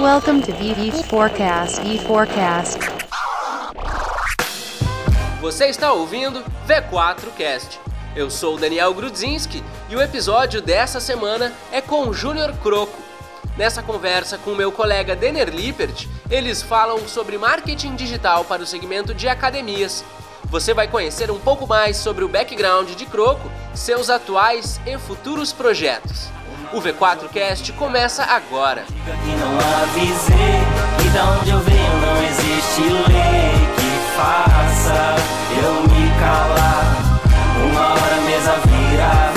Welcome to VV Forecast. V Forecast. Você está ouvindo V4Cast. Eu sou Daniel Grudzinski e o episódio dessa semana é com o Júnior Croco. Nessa conversa com meu colega Denner Lippert, eles falam sobre marketing digital para o segmento de academias. Você vai conhecer um pouco mais sobre o background de Croco, seus atuais e futuros projetos. O V4Cast começa agora. Diga que não avisei que da onde eu venho não existe lei que faça eu me calar. Uma hora a mesa vira.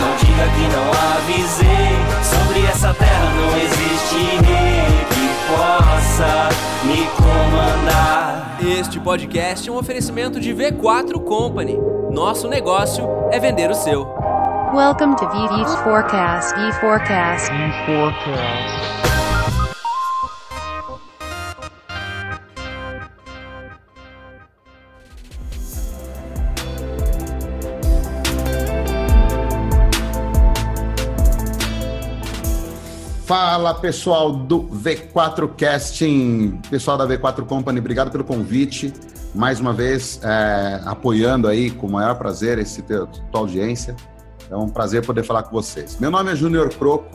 Não diga que não avisei. Sobre essa terra não existe rei que possa me comandar. Este podcast é um oferecimento de V4 Company. Nosso negócio é vender o seu. Welcome to VV Forecast. V Forecast. Fala pessoal do V4 Casting, pessoal da V4 Company, obrigado pelo convite. Mais uma vez, é, apoiando aí com o maior prazer esse teu, tua audiência. É um prazer poder falar com vocês. Meu nome é Júnior Croco,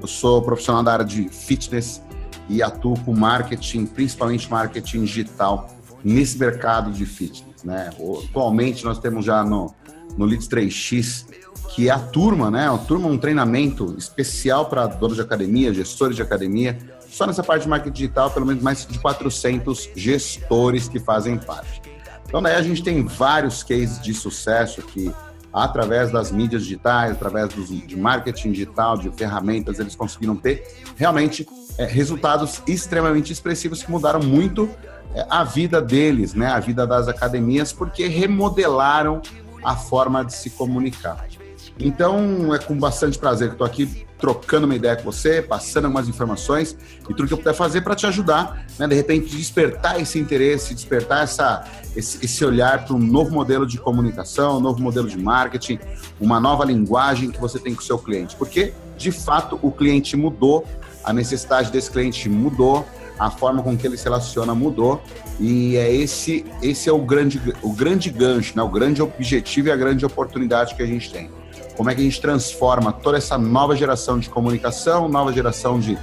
eu sou profissional da área de fitness e atuo com marketing, principalmente marketing digital, nesse mercado de fitness. Né? Atualmente nós temos já no, no Leads 3X que é a turma, né? A turma, um treinamento especial para donos de academia, gestores de academia. Só nessa parte de marketing digital, pelo menos mais de 400 gestores que fazem parte. Então, daí a gente tem vários cases de sucesso que, através das mídias digitais, através dos, de marketing digital, de ferramentas, eles conseguiram ter realmente é, resultados extremamente expressivos que mudaram muito é, a vida deles, né? A vida das academias, porque remodelaram a forma de se comunicar. Então, é com bastante prazer que estou aqui trocando uma ideia com você, passando algumas informações e tudo que eu puder fazer para te ajudar, né, de repente, despertar esse interesse, despertar essa, esse, esse olhar para um novo modelo de comunicação, um novo modelo de marketing, uma nova linguagem que você tem com o seu cliente. Porque, de fato, o cliente mudou, a necessidade desse cliente mudou, a forma com que ele se relaciona mudou e é esse esse é o grande o grande gancho, né? o grande objetivo e a grande oportunidade que a gente tem como é que a gente transforma toda essa nova geração de comunicação, nova geração de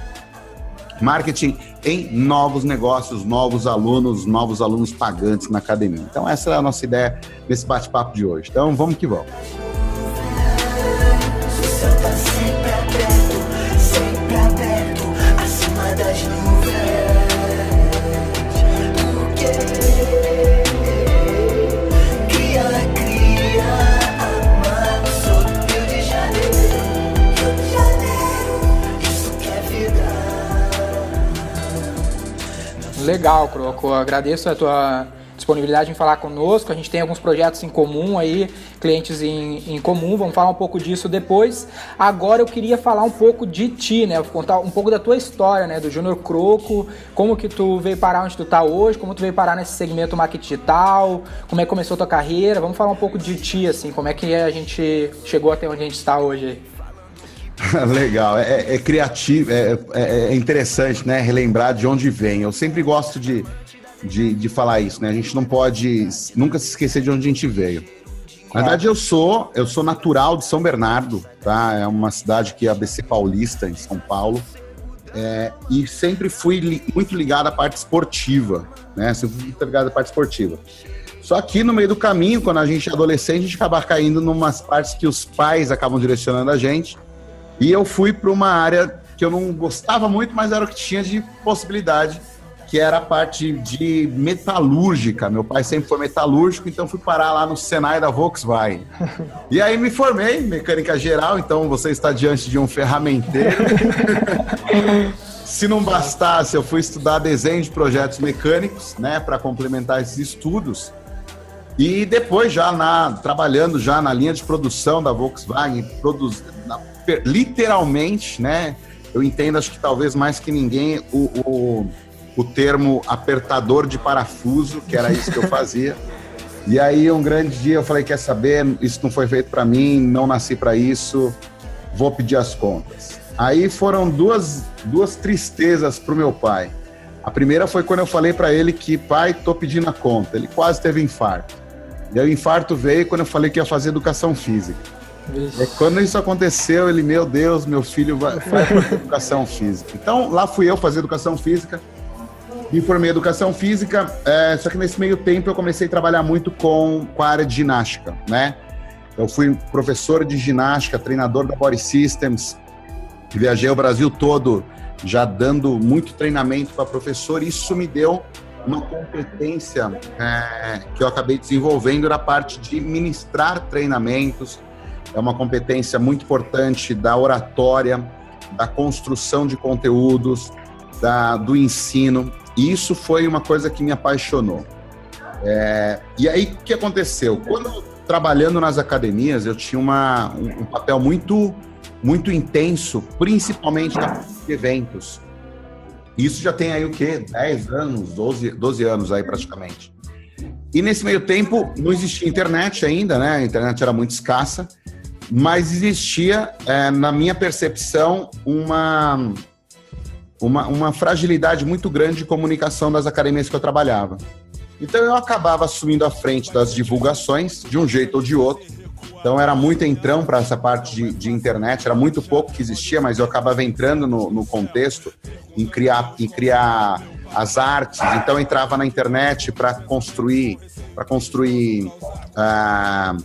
marketing em novos negócios, novos alunos, novos alunos pagantes na academia. Então essa é a nossa ideia nesse bate-papo de hoje. Então vamos que vamos. Legal, Croco. Agradeço a tua disponibilidade em falar conosco. A gente tem alguns projetos em comum aí, clientes em, em comum. Vamos falar um pouco disso depois. Agora eu queria falar um pouco de ti, né? Contar um pouco da tua história, né? Do Júnior Croco, como que tu veio parar onde tu tá hoje, como tu veio parar nesse segmento marketing digital, como é que começou tua carreira. Vamos falar um pouco de ti, assim, como é que a gente chegou até onde a gente está hoje aí. Legal, é, é criativo, é, é- é interessante, né? Relembrar de onde vem. Eu sempre gosto de, de, de falar isso, né? A gente não pode nunca se esquecer de onde a gente veio. Na verdade, eu sou, eu sou natural de São Bernardo, tá? É uma cidade que é ABC Paulista, em São Paulo. É, e sempre fui li- muito ligado à parte esportiva, né? Sempre fui muito ligado à parte esportiva. Só que no meio do caminho, quando a gente é adolescente, a gente acaba caindo em umas partes que os pais acabam direcionando a gente. E eu fui para uma área que eu não gostava muito, mas era o que tinha de possibilidade, que era a parte de metalúrgica. Meu pai sempre foi metalúrgico, então fui parar lá no Senai da Volkswagen. E aí me formei em mecânica geral, então você está diante de um ferramenteiro. Se não bastasse, eu fui estudar desenho de projetos mecânicos, né, para complementar esses estudos. E depois já na trabalhando já na linha de produção da Volkswagen, produz, literalmente, né? Eu entendo, acho que talvez mais que ninguém, o, o, o termo apertador de parafuso, que era isso que eu fazia. E aí um grande dia eu falei, quer saber, isso não foi feito para mim, não nasci para isso, vou pedir as contas. Aí foram duas, duas tristezas pro meu pai. A primeira foi quando eu falei para ele que, pai, tô pedindo a conta. Ele quase teve infarto. E aí o infarto veio quando eu falei que ia fazer educação física. E quando isso aconteceu, ele, meu Deus, meu filho vai, vai fazer educação física. Então, lá fui eu fazer educação física. Me formei em educação física, é, só que nesse meio tempo eu comecei a trabalhar muito com, com a área de ginástica, né? Eu fui professor de ginástica, treinador da Body Systems, viajei o Brasil todo já dando muito treinamento para professor. Isso me deu uma competência é, que eu acabei desenvolvendo na parte de ministrar treinamentos. É uma competência muito importante da oratória, da construção de conteúdos, da, do ensino. E isso foi uma coisa que me apaixonou. É, e aí, o que aconteceu? Quando trabalhando nas academias, eu tinha uma, um, um papel muito muito intenso, principalmente na de eventos. Isso já tem aí o quê? 10 anos, 12, 12 anos aí praticamente. E nesse meio tempo não existia internet ainda, né? A internet era muito escassa, mas existia, é, na minha percepção, uma, uma, uma fragilidade muito grande de comunicação das academias que eu trabalhava. Então eu acabava assumindo a frente das divulgações, de um jeito ou de outro, então era muito entrão para essa parte de, de, internet, era muito pouco que existia, mas eu acabava entrando no, no contexto em criar, em criar as artes. Então entrava na internet para construir, para construir ah,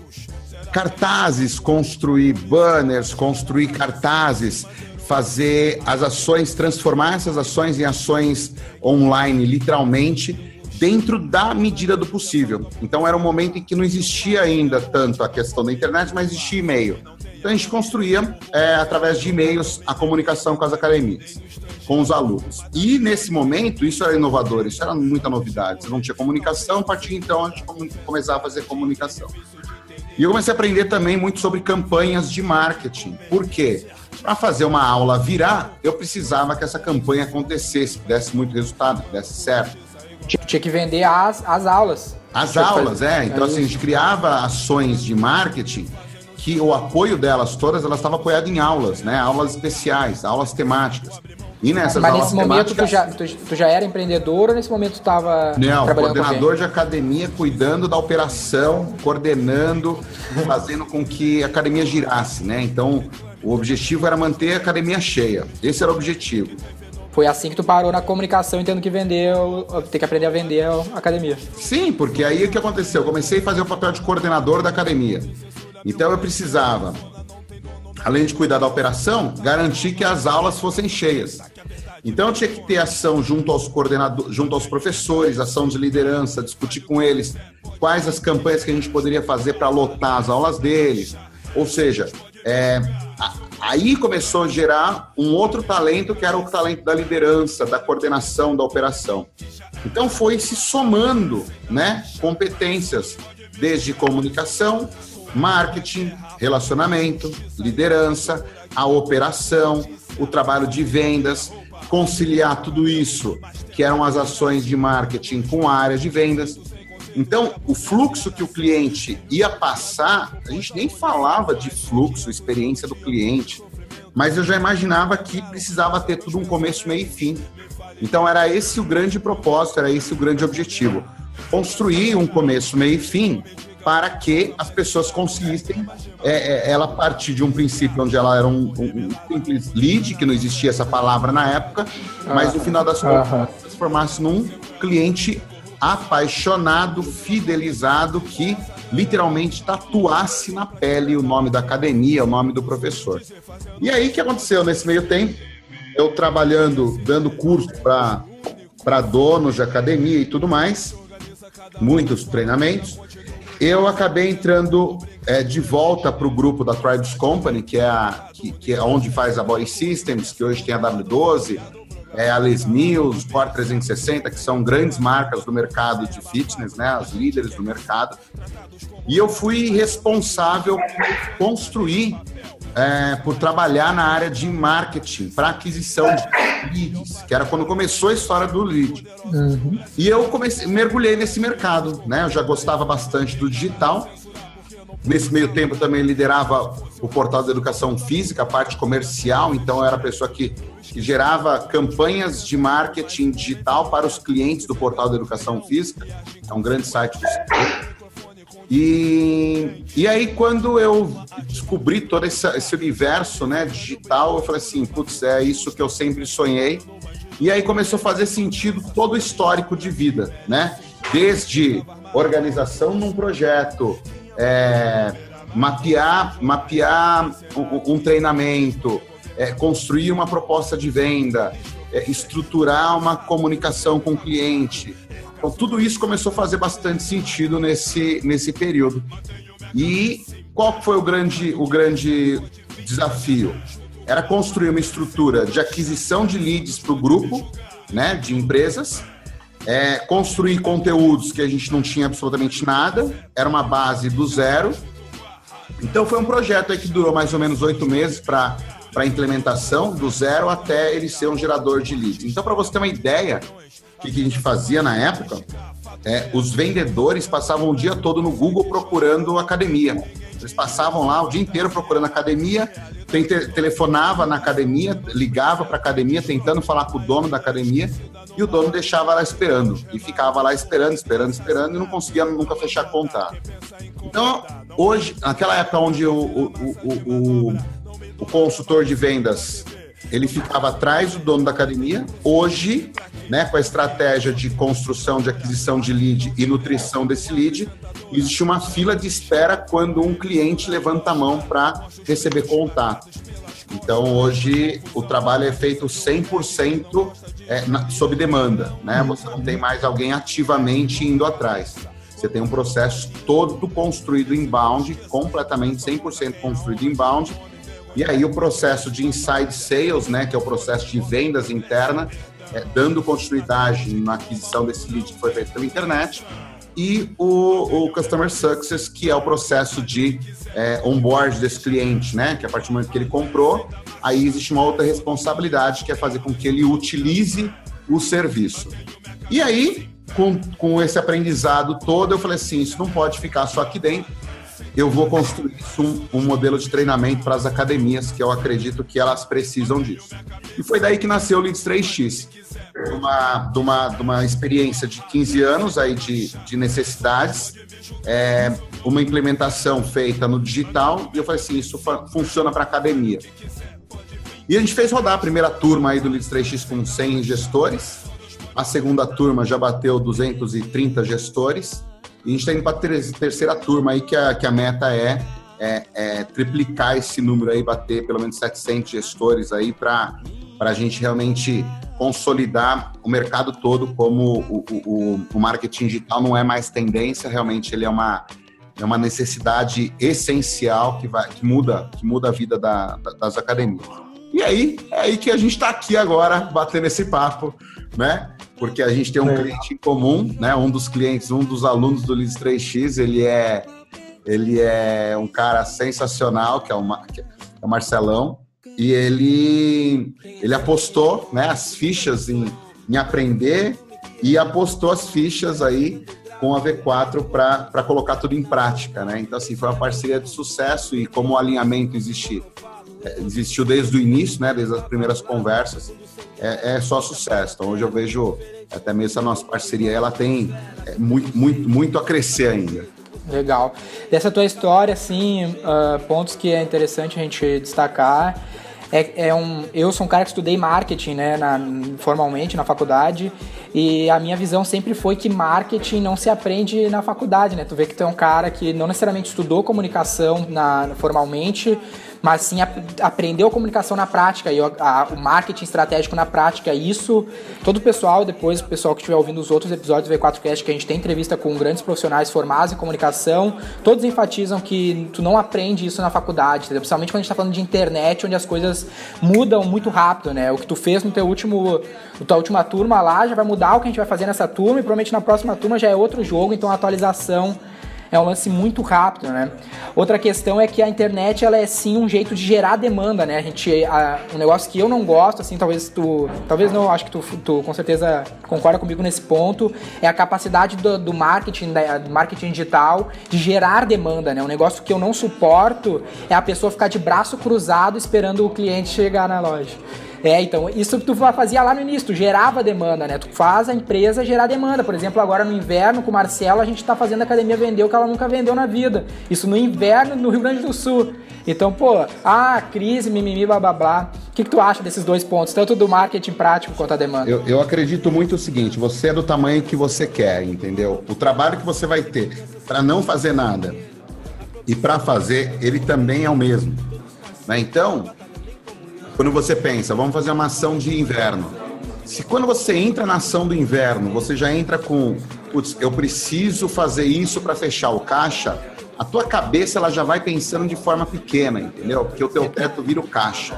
cartazes, construir banners, construir cartazes, fazer as ações, transformar essas ações em ações online, literalmente dentro da medida do possível. Então era um momento em que não existia ainda tanto a questão da internet, mas existia e-mail. Então a gente construía, é, através de e-mails, a comunicação com as academias, com os alunos. E nesse momento, isso era inovador, isso era muita novidade. Você não tinha comunicação, a partir então a gente começava a fazer comunicação. E eu comecei a aprender também muito sobre campanhas de marketing. Por quê? Para fazer uma aula virar, eu precisava que essa campanha acontecesse, desse muito resultado, desse certo. Tinha que vender as, as aulas. As aulas, é. Então, assim, a gente criava ações de marketing que o apoio delas todas, elas estavam apoiadas em aulas, né? Aulas especiais, aulas temáticas. E nessas Mas nesse momento tu já, tu, tu, já era empreendedor ou nesse momento tu estava Não, coordenador de academia, cuidando da operação, coordenando, fazendo com que a academia girasse, né? Então, o objetivo era manter a academia cheia. Esse era o objetivo. Foi assim que tu parou na comunicação e tendo que vender, ter que aprender a vender a academia. Sim, porque aí o que aconteceu? Eu comecei a fazer o papel de coordenador da academia. Então eu precisava, além de cuidar da operação, garantir que as aulas fossem cheias. Então eu tinha que ter ação junto aos coordenadores, junto aos professores, ação de liderança, discutir com eles quais as campanhas que a gente poderia fazer para lotar as aulas deles. Ou seja, é, Aí começou a gerar um outro talento, que era o talento da liderança, da coordenação da operação. Então foi se somando, né, competências desde comunicação, marketing, relacionamento, liderança, a operação, o trabalho de vendas, conciliar tudo isso, que eram as ações de marketing com a área de vendas. Então, o fluxo que o cliente ia passar, a gente nem falava de fluxo, experiência do cliente, mas eu já imaginava que precisava ter tudo um começo, meio e fim. Então, era esse o grande propósito, era esse o grande objetivo. Construir um começo, meio e fim para que as pessoas conseguissem é, é, ela partir de um princípio onde ela era um, um, simples lead, que não existia essa palavra na época, mas no final das contas, uh -huh. transformasse num cliente apaixonado, fidelizado, que literalmente tatuasse na pele o nome da academia, o nome do professor. E aí, o que aconteceu nesse meio tempo? Eu trabalhando, dando curso para donos de academia e tudo mais, muitos treinamentos, eu acabei entrando é, de volta para o grupo da Tribes Company, que é, a, que, que é onde faz a Body Systems, que hoje tem a W12, é, a Les Mills, Core 360, que são grandes marcas do mercado de fitness, né, as líderes do mercado. E eu fui responsável por construir, é, por trabalhar na área de marketing para aquisição de leads, que era quando começou a história do lead. Uhum. E eu comecei, mergulhei nesse mercado, né? Eu já gostava bastante do digital Nesse meio tempo também liderava o portal da educação física, a parte comercial, então eu era a pessoa que gerava campanhas de marketing digital para os clientes do portal da educação física, é um grande site do setor. E, e aí, quando eu descobri todo esse, esse universo né, digital, eu falei assim: putz, é isso que eu sempre sonhei. E aí começou a fazer sentido todo o histórico de vida, né? Desde organização num projeto, é, mapear, mapear um, um treinamento, é, construir uma proposta de venda, é, estruturar uma comunicação com o cliente. Então, tudo isso começou a fazer bastante sentido nesse, nesse período. E qual foi o grande, o grande desafio? Era construir uma estrutura de aquisição de leads para o grupo, né, de empresas, é, construir conteúdos que a gente não tinha absolutamente nada, era uma base do zero. Então foi um projeto que durou mais ou menos oito meses para a implementação, do zero até ele ser um gerador de leads. Então, para você ter uma ideia, o que, que a gente fazia na época, é, os vendedores passavam o dia todo no Google procurando academia. Eles passavam lá o dia inteiro procurando academia, telefonava na academia, ligava para a academia tentando falar com o dono da academia e o dono deixava lá esperando e ficava lá esperando, esperando, esperando e não conseguia nunca fechar contato. Então, hoje, naquela época onde o, o, o, o, o consultor de vendas ele ficava atrás do dono da academia. Hoje, né, com a estratégia de construção, de aquisição de lead e nutrição desse lead, existe uma fila de espera quando um cliente levanta a mão para receber contato. Então, hoje, o trabalho é feito 100% é, na, sob demanda. Né? Você não tem mais alguém ativamente indo atrás. Você tem um processo todo construído inbound, completamente 100% construído inbound, e aí o processo de inside sales, né, que é o processo de vendas interna, é, dando continuidade na aquisição desse lead que foi feito pela internet, e o, o Customer Success, que é o processo de é, onboard desse cliente, né? Que a partir do momento que ele comprou, aí existe uma outra responsabilidade, que é fazer com que ele utilize o serviço. E aí, com, com esse aprendizado todo, eu falei assim, isso não pode ficar só aqui dentro, eu vou construir um, um, modelo de treinamento para as academias, que eu acredito que elas precisam disso. E foi daí que nasceu o Leads 3X, de uma, de uma, de uma experiência de 15 anos aí de, de necessidades, é, uma implementação feita no digital, e eu falei assim, isso funciona para academia. E a gente fez rodar a primeira turma aí do Leads 3X com 100 gestores, a segunda turma já bateu 230 gestores, e a gente está indo para a terceira turma aí, que a, que a meta é, é, é, triplicar esse número aí, bater pelo menos 700 gestores aí, para a gente realmente consolidar o mercado todo como o, o, o, marketing digital não é mais tendência, realmente ele é uma, é uma necessidade essencial que, vai, que, muda, que muda a vida da, das academias. E aí, é aí que a gente está aqui agora, batendo esse papo, né? Porque a gente tem um cliente em comum, né? Um dos clientes, um dos alunos do Leads 3X, ele é ele é um cara sensacional, que é o, que é o Marcelão, e ele ele apostou, né, as fichas em, em aprender e apostou as fichas aí com a V4 para colocar tudo em prática, né? Então assim, foi uma parceria de sucesso e como o alinhamento existe é, existiu desde o início, né, desde as primeiras conversas, é, é, só sucesso. Então hoje eu vejo até mesmo essa nossa parceria, ela tem é, muito, muito, muito a crescer ainda. Legal. Dessa tua história, assim, uh, pontos que é interessante a gente destacar. É, é, um, eu sou um cara que estudei marketing, né, na, formalmente na faculdade, e a minha visão sempre foi que marketing não se aprende na faculdade, né? Tu vê que tu é um cara que não necessariamente estudou comunicação na, formalmente, mas sim a, aprendeu a comunicação na prática e a, o marketing estratégico na prática. Isso, todo o pessoal, depois o pessoal que estiver ouvindo os outros episódios do V4Cast, que a gente tem entrevista com grandes profissionais formados em comunicação, todos enfatizam que tu não aprende isso na faculdade, entendeu? principalmente quando a gente está falando de internet, onde as coisas mudam muito rápido, né? O que tu fez no teu último, na tua última turma lá já vai mudar o que a gente vai fazer nessa turma e provavelmente na próxima turma já é outro jogo, então a atualização é um lance muito rápido, né? Outra questão é que a internet ela é sim um jeito de gerar demanda, né? A gente, a, um negócio que eu não gosto, assim, talvez tu, talvez não, acho que tu, tu com certeza concorda comigo nesse ponto, é a capacidade do, do marketing, da, do marketing digital de gerar demanda, né? Um negócio que eu não suporto é a pessoa ficar de braço cruzado esperando o cliente chegar na loja. É, então, isso tu fazia lá no início, tu gerava demanda, né? Tu faz a empresa gerar demanda. Por exemplo, agora no inverno, com o Marcelo, a gente tá fazendo a academia vender o que ela nunca vendeu na vida. Isso no inverno no Rio Grande do Sul. Então, pô, ah, crise, mimimi, blá blá blá. O que, que tu acha desses dois pontos, tanto do marketing prático quanto a demanda? Eu, eu acredito muito o seguinte: você é do tamanho que você quer, entendeu? O trabalho que você vai ter para não fazer nada e para fazer, ele também é o mesmo. Né? Então, quando você pensa, vamos fazer uma ação de inverno. Se quando você entra na ação do inverno, você já entra com, putz, eu preciso fazer isso para fechar o caixa, a tua cabeça ela já vai pensando de forma pequena, entendeu? Porque o teu teto vira o caixa.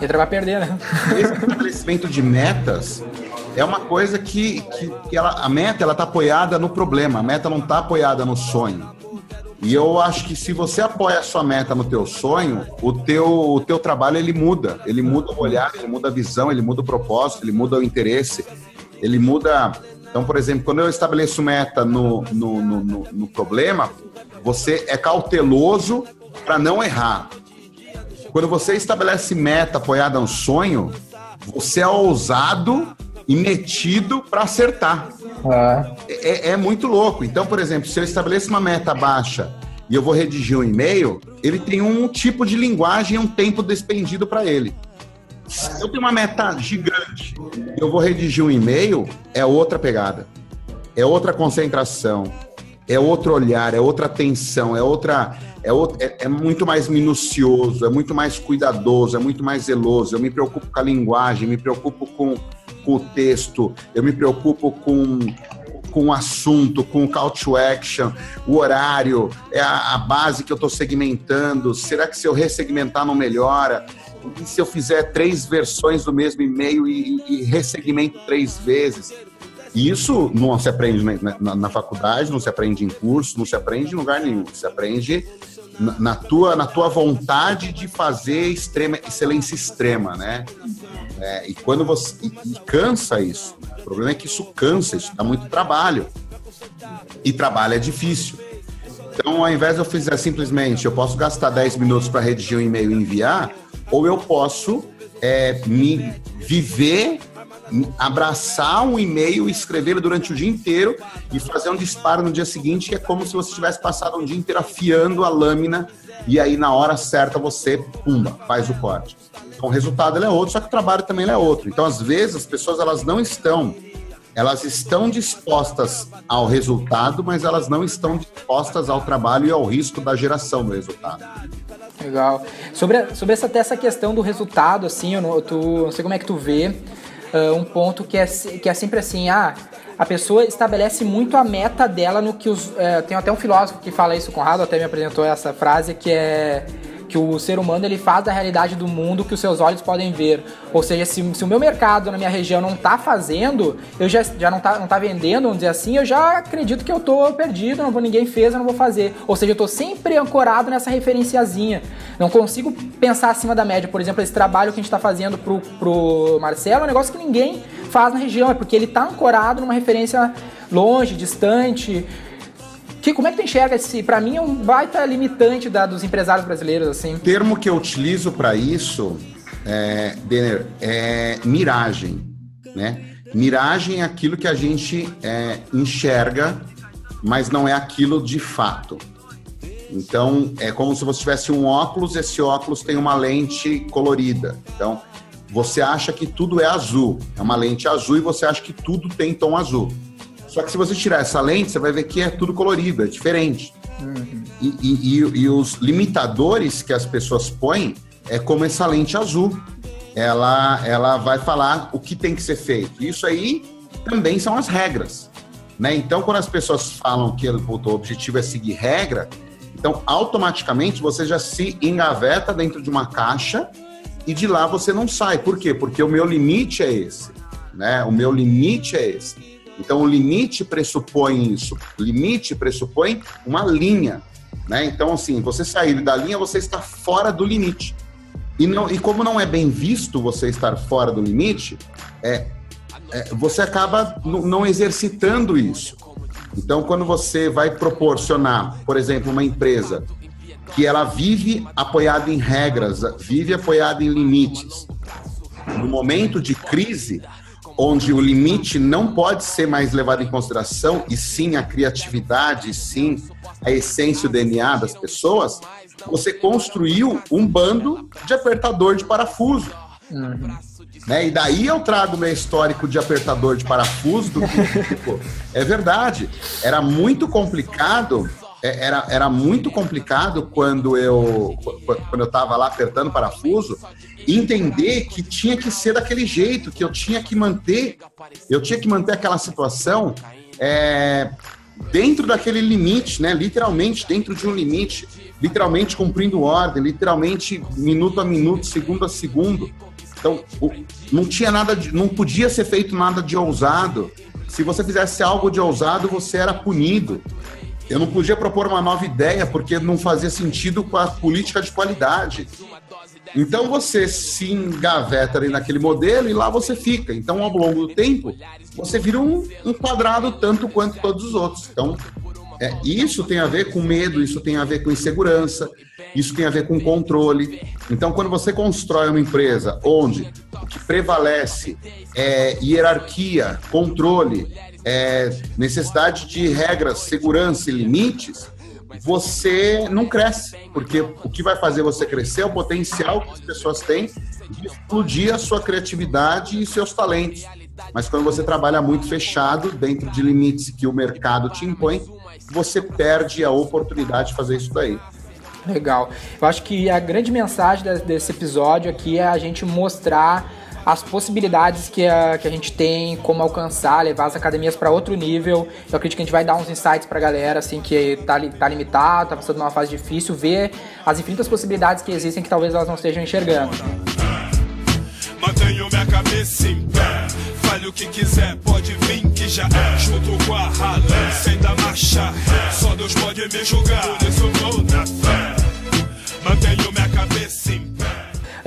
Entra vai perder, né? Esse estabelecimento de metas é uma coisa que, que, que ela, a meta ela está apoiada no problema, a meta não está apoiada no sonho. E eu acho que se você apoia a sua meta no teu sonho, o teu, o teu trabalho ele muda. Ele muda o olhar, ele muda a visão, ele muda o propósito, ele muda o interesse, ele muda. Então, por exemplo, quando eu estabeleço meta no, no, no, no, problema, você é cauteloso para não errar. Quando você estabelece meta apoiada no sonho, você é ousado e metido para acertar. É. é. É, muito louco. Então, por exemplo, se eu estabeleço uma meta baixa e eu vou redigir um e-mail, ele tem um tipo de linguagem e um tempo despendido para ele. Se eu tenho uma meta gigante e eu vou redigir um e-mail, é outra pegada. É outra concentração, é outro olhar, é outra atenção, é outra. É, outro, é, é, muito mais minucioso, é muito mais cuidadoso, é muito mais zeloso. Eu me preocupo com a linguagem, me preocupo com com o texto, eu me preocupo com, com o assunto, com o call to action, o horário, é a, a base que eu estou segmentando. Será que se eu ressegmentar não melhora? E se eu fizer três versões do mesmo e-mail e, e ressegmento três vezes? Isso não se aprende na, na, na, faculdade, não se aprende em curso, não se aprende em lugar nenhum. Se aprende na, tua, na tua vontade de fazer extrema, excelência extrema, né? É, e quando você. E, e cansa isso. O problema é que isso cansa, isso dá muito trabalho. E trabalho é difícil. Então, ao invés de eu fizer simplesmente, eu posso gastar 10 minutos para redigir um e-mail e enviar, ou eu posso é, me viver, abraçar um e-mail, escrevê-lo durante o dia inteiro e fazer um disparo no dia seguinte, que é como se você tivesse passado um dia inteiro afiando a lâmina e aí na hora certa você, pumba, faz o corte. Então, o resultado é outro, só que o trabalho também é outro. Então, às vezes, as pessoas elas não estão, elas estão dispostas ao resultado, mas elas não estão dispostas ao trabalho e ao risco da geração do resultado. Legal. Sobre, sobre essa, essa questão do resultado, assim, eu não, não sei como é que tu vê, uh, um ponto que é, que é sempre assim, ah, a pessoa estabelece muito a meta dela no que os. Uh, tem até um filósofo que fala isso, Conrado até me apresentou essa frase, que é que o ser humano ele faz da realidade do mundo que os seus olhos podem ver. Ou seja, se, se o meu mercado na minha região não está fazendo, eu já, já não está não tá vendendo, vamos dizer assim, eu já acredito que eu estou perdido, não vou, ninguém fez, eu não vou fazer. Ou seja, eu estou sempre ancorado nessa referenciazinha. Não consigo pensar acima da média. Por exemplo, esse trabalho que a gente está fazendo pro, pro Marcelo é um negócio que ninguém faz na região, é porque ele está ancorado numa referência longe, distante. Que, como é que tu enxerga esse? Para mim é um baita limitante da, dos empresários brasileiros, assim. O termo que eu utilizo para isso, é, Denner, é miragem, né? Miragem é aquilo que a gente é, enxerga, mas não é aquilo de fato. Então, é como se você tivesse um óculos, esse óculos tem uma lente colorida. Então, você acha que tudo é azul, é uma lente azul e você acha que tudo tem tom azul. Só que se você tirar essa lente, você vai ver que é tudo colorido, é diferente. Uhum. E, e, e, os limitadores que as pessoas põem é como essa lente azul. Ela, ela vai falar o que tem que ser feito. Isso aí também são as regras. Né? Então, quando as pessoas falam que o objetivo é seguir regra, então automaticamente você já se engaveta dentro de uma caixa e de lá você não sai. Por quê? Porque o meu limite é esse. Né? O meu limite é esse. Então, o limite pressupõe isso. O limite pressupõe uma linha. Né? Então, assim, você sair da linha, você está fora do limite. E, não, e como não é bem visto você estar fora do limite, é, é você acaba não exercitando isso. Então, quando você vai proporcionar, por exemplo, uma empresa que ela vive apoiada em regras, vive apoiada em limites, no momento de crise, onde o limite não pode ser mais levado em consideração, e sim a criatividade, e sim a essência, o DNA das pessoas, você construiu um bando de apertador de parafuso. Uhum. Né? E daí eu trago meu histórico de apertador de parafuso do que, tipo, é verdade. Era muito complicado, era, era muito complicado quando eu quando eu tava lá apertando parafuso, entender que tinha que ser daquele jeito, que eu tinha que manter, eu tinha que manter aquela situação é, dentro daquele limite, né? Literalmente dentro de um limite, literalmente cumprindo ordem, literalmente minuto a minuto, segundo a segundo. Então, não tinha nada de, não podia ser feito nada de ousado. Se você fizesse algo de ousado, você era punido. Eu não podia propor uma nova ideia porque não fazia sentido com a política de qualidade. Então você se engaveta ali naquele modelo e lá você fica. Então, ao longo do tempo, você vira um, um quadrado tanto quanto todos os outros. Então, é, isso tem a ver com medo, isso tem a ver com insegurança, isso tem a ver com controle. Então, quando você constrói uma empresa onde o que prevalece é hierarquia, controle, é necessidade de regras, segurança e limites, você não cresce, porque o que vai fazer você crescer é o potencial que as pessoas têm de explodir a sua criatividade e seus talentos. Mas quando você trabalha muito fechado, dentro de limites que o mercado te impõe, você perde a oportunidade de fazer isso daí. Legal. Eu acho que a grande mensagem desse episódio aqui é a gente mostrar as possibilidades que a, que a gente tem, como alcançar, levar as academias para outro nível. Eu acredito que a gente vai dar uns insights para a galera, assim, que tá, tá limitado, tá passando numa fase difícil, ver as infinitas possibilidades que existem que talvez elas não estejam enxergando. Mantenho minha cabeça em pé. Fale o que quiser, pode vir que já é. Junto com a rala, sem dar marcha. Só Deus pode me julgar, por isso vou na fé. Mantenho minha cabeça em pé.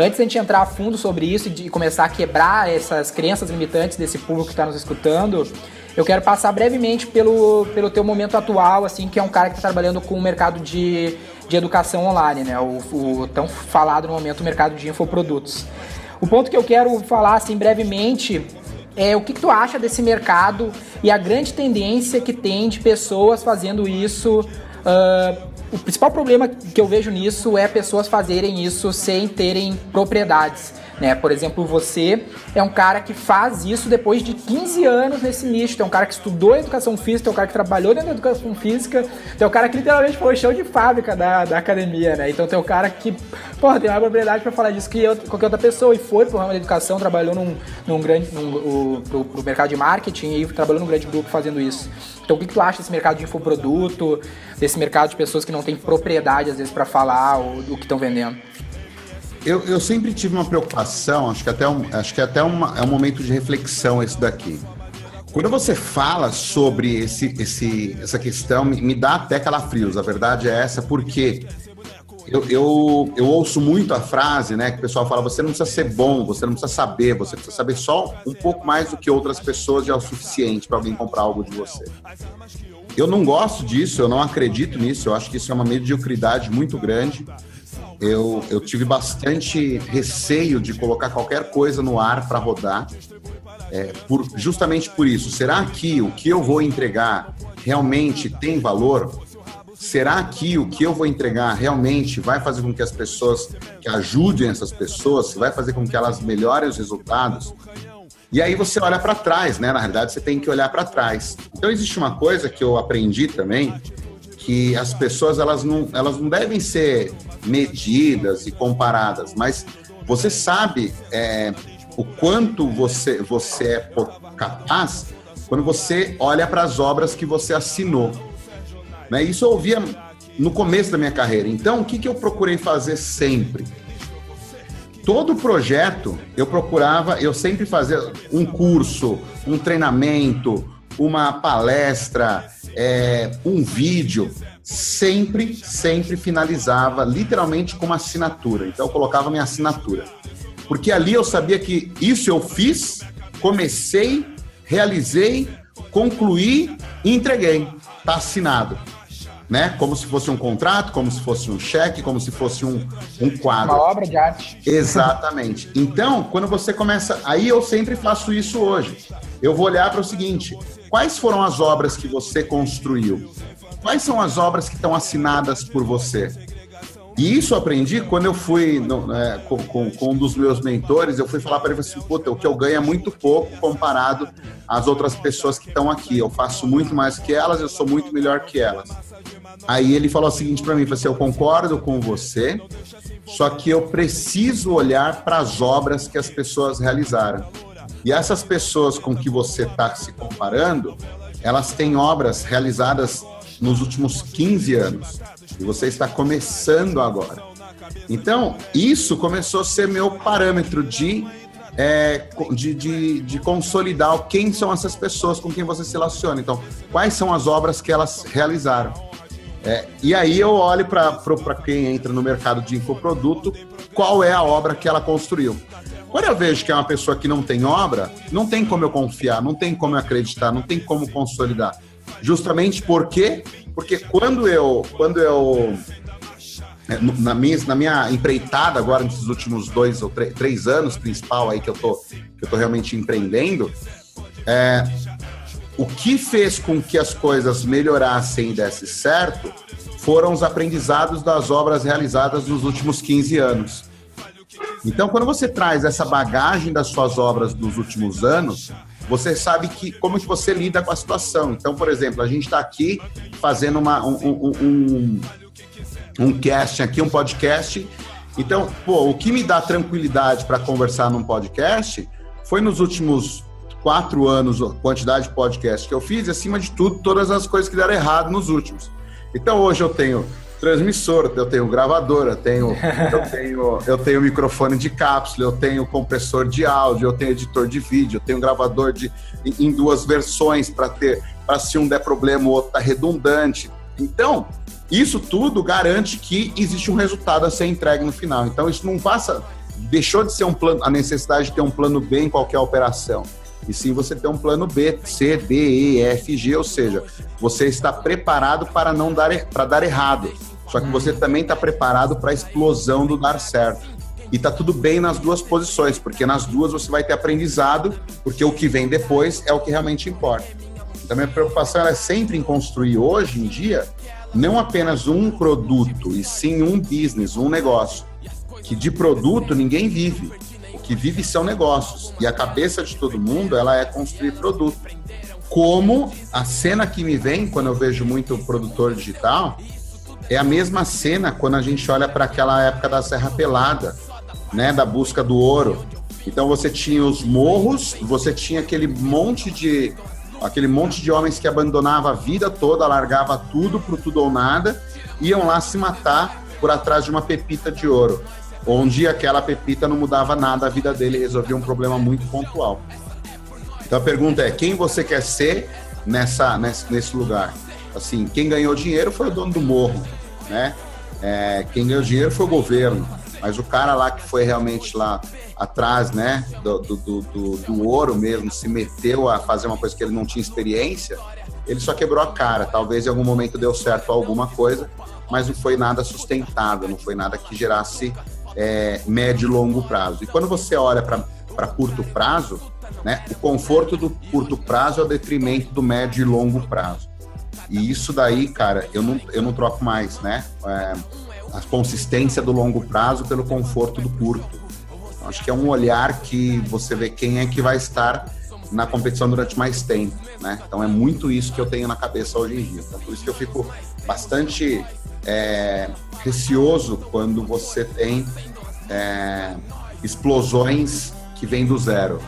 Antes de a gente entrar a fundo sobre isso e começar a quebrar essas crenças limitantes desse público que está nos escutando, eu quero passar brevemente pelo, pelo teu momento atual, assim, que é um cara que está trabalhando com o mercado de, de educação online, né? O, o tão falado no momento mercado de infoprodutos. O ponto que eu quero falar, assim, brevemente é o que, que, tu acha desse mercado e a grande tendência que tem de pessoas fazendo isso uh, o principal problema que eu vejo nisso é pessoas fazerem isso sem terem propriedades. Né? Por exemplo, você é um cara que faz isso depois de 15 anos nesse nicho. Tem um cara que estudou educação física, tem um cara que trabalhou dentro da educação física, tem um cara que literalmente foi chão de fábrica da, da academia, né? Então tem um cara que, porra, tem mais propriedade para falar disso que eu, qualquer outra pessoa. E foi pro ramo da educação, trabalhou num, num grande. Num, o, pro, pro mercado de marketing e trabalhou num grande grupo fazendo isso. Então o que, que tu acha desse mercado de infoproduto, desse mercado de pessoas que não têm propriedade, às vezes, para falar o, o que estão vendendo? Eu, eu sempre tive uma preocupação, acho que até, um, acho que até uma, é um momento de reflexão esse daqui. Quando você fala sobre esse, esse, essa questão, me, dá até calafrios, a verdade é essa, porque eu, eu, eu, ouço muito a frase, né, que o pessoal fala, você não precisa ser bom, você não precisa saber, você precisa saber só um pouco mais do que outras pessoas já é o suficiente para alguém comprar algo de você. Eu não gosto disso, eu não acredito nisso, eu acho que isso é uma mediocridade muito grande eu, eu tive bastante receio de colocar qualquer coisa no ar para rodar, é, por, justamente por isso. Será que o que eu vou entregar realmente tem valor? Será que o que eu vou entregar realmente vai fazer com que as pessoas, que ajudem essas pessoas, vai fazer com que elas melhorem os resultados? E aí você olha para trás, né? Na realidade, você tem que olhar para trás. Então existe uma coisa que eu aprendi também, que as pessoas elas não, elas não devem ser medidas e comparadas, mas você sabe é, o quanto você, você é capaz quando você olha para as obras que você assinou. Né? Isso eu ouvia no começo da minha carreira. Então, o que, que eu procurei fazer sempre? Todo projeto eu procurava, eu sempre fazia um curso, um treinamento, uma palestra, é, um vídeo, sempre, sempre finalizava literalmente com uma assinatura. Então eu colocava minha assinatura. Porque ali eu sabia que isso eu fiz, comecei, realizei, concluí e entreguei. Está assinado né? Como se fosse um contrato, como se fosse um cheque, como se fosse um, um quadro. Uma obra de arte. Exatamente. Então, quando você começa. Aí eu sempre faço isso hoje. Eu vou olhar para o seguinte: quais foram as obras que você construiu? Quais são as obras que estão assinadas por você? E isso aprendi quando eu fui no, é, com, com, com, um dos meus mentores, eu fui falar para ele assim, puta, o que eu ganho é muito pouco comparado às outras pessoas que estão aqui. Eu faço muito mais que elas, eu sou muito melhor que elas. Aí ele falou o seguinte para mim, falou assim, eu concordo com você, só que eu preciso olhar para as obras que as pessoas realizaram. E essas pessoas com que você está se comparando, elas têm obras realizadas nos últimos 15 anos. E você está começando agora. Então, isso começou a ser meu parâmetro de, é, de, de, de, consolidar quem são essas pessoas com quem você se relaciona. Então, quais são as obras que elas realizaram. É, e aí eu olho para quem entra no mercado de infoproduto, qual é a obra que ela construiu. Quando eu vejo que é uma pessoa que não tem obra, não tem como eu confiar, não tem como eu acreditar, não tem como consolidar. Justamente porque porque quando eu, quando eu é, na minha, na minha empreitada agora nesses últimos dois ou três anos principal aí que eu tô que eu tô realmente empreendendo, é, o que fez com que as coisas melhorassem e desse certo foram os aprendizados das obras realizadas nos últimos 15 anos. Então, quando você traz essa bagagem das suas obras dos últimos anos, você sabe que como que você lida com a situação. Então, por exemplo, a gente está aqui fazendo uma, um, um, um, um aqui, um podcast. Então, pô, o que me dá tranquilidade para conversar num podcast foi nos últimos quatro anos a quantidade de podcast que eu fiz e, acima de tudo, todas as coisas que deram errado nos últimos. Então, hoje eu tenho transmissor, eu tenho gravadora, eu tenho, eu tenho, eu tenho microfone de cápsula, eu tenho compressor de áudio, eu tenho editor de vídeo, eu tenho gravador de, em duas versões para ter, para se um der problema o outro tá redundante. Então, isso tudo garante que existe um resultado a ser entregue no final. Então, isso não passa, deixou de ser um plano, a necessidade de ter um plano B em qualquer operação e sim você ter um plano B, C, D, E, F, G, ou seja, você está preparado para não dar para dar errado. Só que você também está preparado para a explosão do dar certo. E tá tudo bem nas duas posições, porque nas duas você vai ter aprendizado, porque o que vem depois é o que realmente importa. Então, minha preocupação é sempre em construir hoje em dia não apenas um produto, e sim um business, um negócio. Que de produto ninguém vive. Que vive são negócios. E a cabeça de todo mundo ela é construir produto. Como a cena que me vem quando eu vejo muito produtor digital é a mesma cena quando a gente olha para aquela época da Serra Pelada, né, da busca do ouro. Então você tinha os morros, você tinha aquele monte de aquele monte de homens que abandonava a vida toda, largava tudo pro tudo ou nada, iam lá se matar por atrás de uma pepita de ouro, onde aquela pepita não mudava nada a vida dele, resolvia um problema muito pontual. Então a pergunta é: quem você quer ser nessa nesse, nesse lugar? Assim, quem ganhou dinheiro foi o dono do morro né? É, quem ganhou dinheiro foi o governo, mas o cara lá que foi realmente lá atrás, né, do, do, do, do, ouro mesmo, se meteu a fazer uma coisa que ele não tinha experiência, ele só quebrou a cara. Talvez em algum momento deu certo alguma coisa, mas não foi nada sustentável, não foi nada que gerasse é, médio e longo prazo. E quando você olha para curto prazo, né, o conforto do curto prazo é o detrimento do médio e longo prazo. E isso daí, cara, eu não, eu não troco mais, né? É, a consistência do longo prazo pelo conforto do curto. Então, acho que é um olhar que você vê quem é que vai estar na competição durante mais tempo, né? Então é muito isso que eu tenho na cabeça hoje em dia. Então, por isso que eu fico bastante é, receoso quando você tem é, explosões que vêm do zero.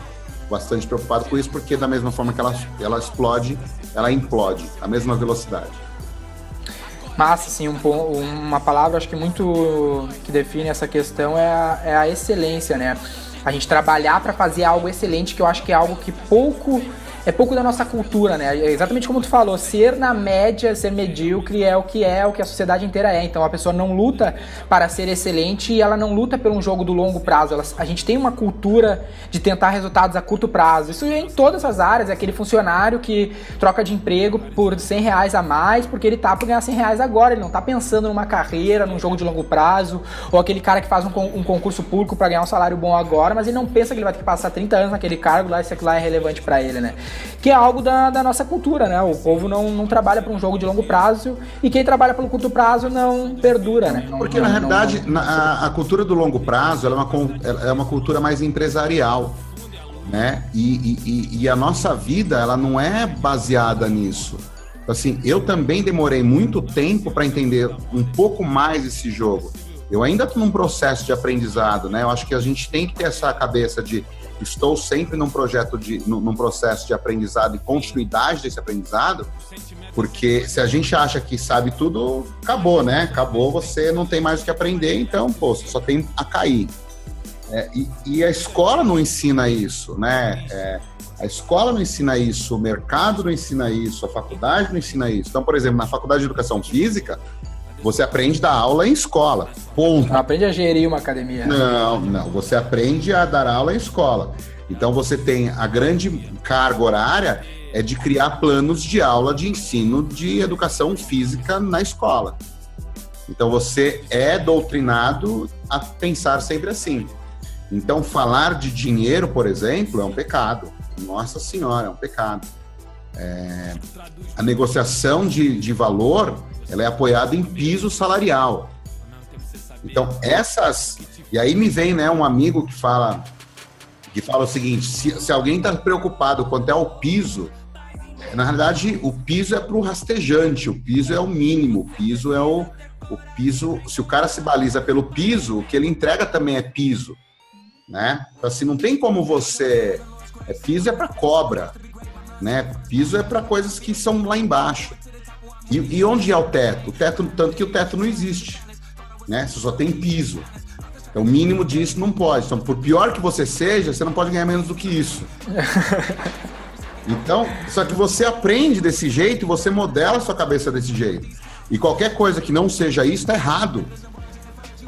Bastante preocupado com isso, porque da mesma forma que ela, ela explode, ela implode a mesma velocidade. Massa, assim, um, uma palavra acho que muito que define essa questão é a, é a excelência, né? A gente trabalhar para fazer algo excelente, que eu acho que é algo que pouco é pouco da nossa cultura, né? É exatamente como tu falou, ser na média, ser medíocre é o que é, o que a sociedade inteira é. Então a pessoa não luta para ser excelente e ela não luta por um jogo do longo prazo. Ela, a gente tem uma cultura de tentar resultados a curto prazo. Isso é em todas as áreas, é aquele funcionário que troca de emprego por 100 reais a mais porque ele tá por ganhar 100 reais agora, ele não tá pensando numa carreira, num jogo de longo prazo, ou aquele cara que faz um, um concurso público para ganhar um salário bom agora, mas ele não pensa que ele vai ter que passar 30 anos naquele cargo lá e se aquilo lá é relevante para ele, né? Que é algo da, da nossa cultura, né? O povo não, não trabalha para um jogo de longo prazo e quem trabalha pelo curto prazo não perdura, né? Não, Porque não, na realidade não, a, a, cultura do longo prazo é, uma, é uma cultura mais empresarial, né? E, e, e a nossa vida ela não é baseada nisso. Assim, eu também demorei muito tempo para entender um pouco mais esse jogo. Eu ainda estou num processo de aprendizado, né? Eu acho que a gente tem que ter essa cabeça de estou sempre num projeto de num processo de aprendizado e continuidade desse aprendizado, porque se a gente acha que sabe tudo, acabou, né? Acabou, você não tem mais o que aprender, então, pô, você só tem a cair. É, e, e, a escola não ensina isso, né? É, a escola não ensina isso, o mercado não ensina isso, a faculdade não ensina isso. Então, por exemplo, na faculdade de educação física, você aprende da aula em escola. Ponto. aprende a gerir uma academia. Não, não. Você aprende a dar aula em escola. Então você tem a grande carga horária é de criar planos de aula de ensino de educação física na escola. Então você é doutrinado a pensar sempre assim. Então falar de dinheiro, por exemplo, é um pecado. Nossa Senhora, é um pecado. É... a negociação de, de valor ela é apoiada em piso salarial. Então, essas. E aí me vem né, um amigo que fala que fala o seguinte: se, se alguém está preocupado quanto é o piso, na realidade o piso é para o rastejante, o piso é o mínimo, o piso é o, o piso. Se o cara se baliza pelo piso, o que ele entrega também é piso. Né? Então, assim, não tem como você. É, piso é para cobra, né? Piso é para coisas que são lá embaixo. E, e, onde é o teto? O teto, tanto que o teto não existe, né? Você só tem piso. Então, o mínimo disso não pode. Então, por pior que você seja, você não pode ganhar menos do que isso. Então, só que você aprende desse jeito e você modela a sua cabeça desse jeito. E qualquer coisa que não seja isso está errado.